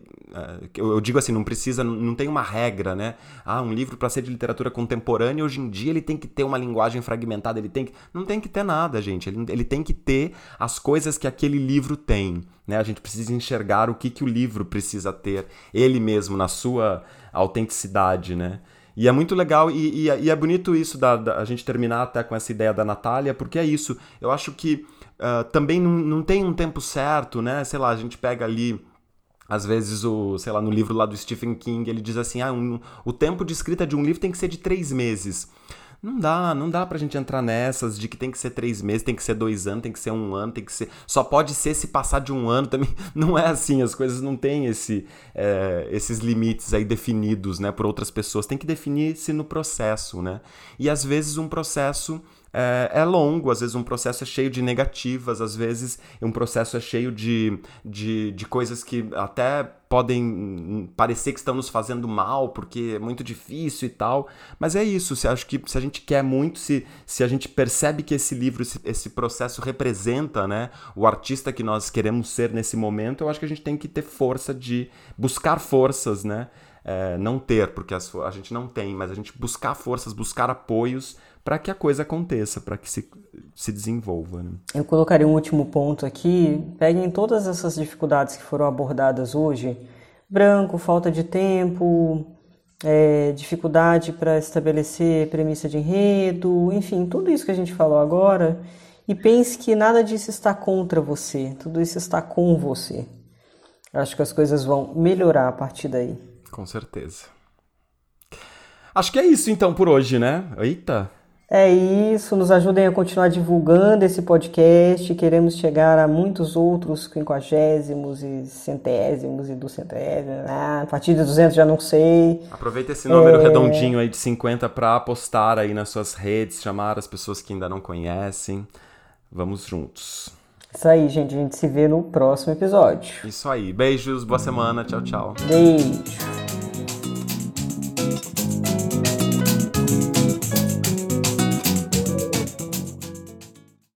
eu digo assim, não precisa, não tem uma regra, né? Ah, um livro para ser de literatura contemporânea hoje em dia ele tem que ter uma linguagem fragmentada, ele tem que, não tem que ter nada, gente. Ele, ele tem que ter as coisas que aquele livro tem, né? A gente precisa enxergar o que que o livro precisa ter, ele mesmo na sua autenticidade, né? E é muito legal e, e, e é bonito isso da, da, a gente terminar até com essa ideia da Natália, porque é isso. Eu acho que uh, também não, não tem um tempo certo, né? Sei lá, a gente pega ali às vezes, o, sei lá, no livro lá do Stephen King, ele diz assim: ah, um, o tempo de escrita de um livro tem que ser de três meses. Não dá, não dá pra gente entrar nessas de que tem que ser três meses, tem que ser dois anos, tem que ser um ano, tem que ser. Só pode ser se passar de um ano também. (laughs) Não é assim, as coisas não têm esse, é, esses limites aí definidos, né, por outras pessoas. Tem que definir-se no processo, né? E às vezes um processo é, é, longo, às vezes um processo é cheio de negativas, às vezes um processo é cheio de, de, de coisas que até podem parecer que estão nos fazendo mal, porque é muito difícil e tal. Mas é isso, se acho que se a gente quer muito, se, se a gente percebe que esse livro, esse, esse processo representa né, o artista que nós queremos ser nesse momento, eu acho que a gente tem que ter força de buscar forças, né? É, não ter, porque as, a gente não tem, mas a gente buscar forças, buscar apoios para que a coisa aconteça, para que se, se desenvolva. Né? Eu colocaria um último ponto aqui. Peguem todas essas dificuldades que foram abordadas hoje: branco, falta de tempo, é, dificuldade para estabelecer premissa de enredo, enfim, tudo isso que a gente falou agora. E pense que nada disso está contra você, tudo isso está com você. Acho que as coisas vão melhorar a partir daí. Com certeza. Acho que é isso então por hoje, né? Eita! É isso, nos ajudem a continuar divulgando esse podcast. Queremos chegar a muitos outros quinquagésimos e centésimos e ducentésimos. Ah, a partir de 200 já não sei. Aproveita esse número é... redondinho aí de 50 para postar aí nas suas redes, chamar as pessoas que ainda não conhecem. Vamos juntos. Isso aí, gente. A gente se vê no próximo episódio. Isso aí. Beijos, boa semana. Tchau, tchau. Beijo.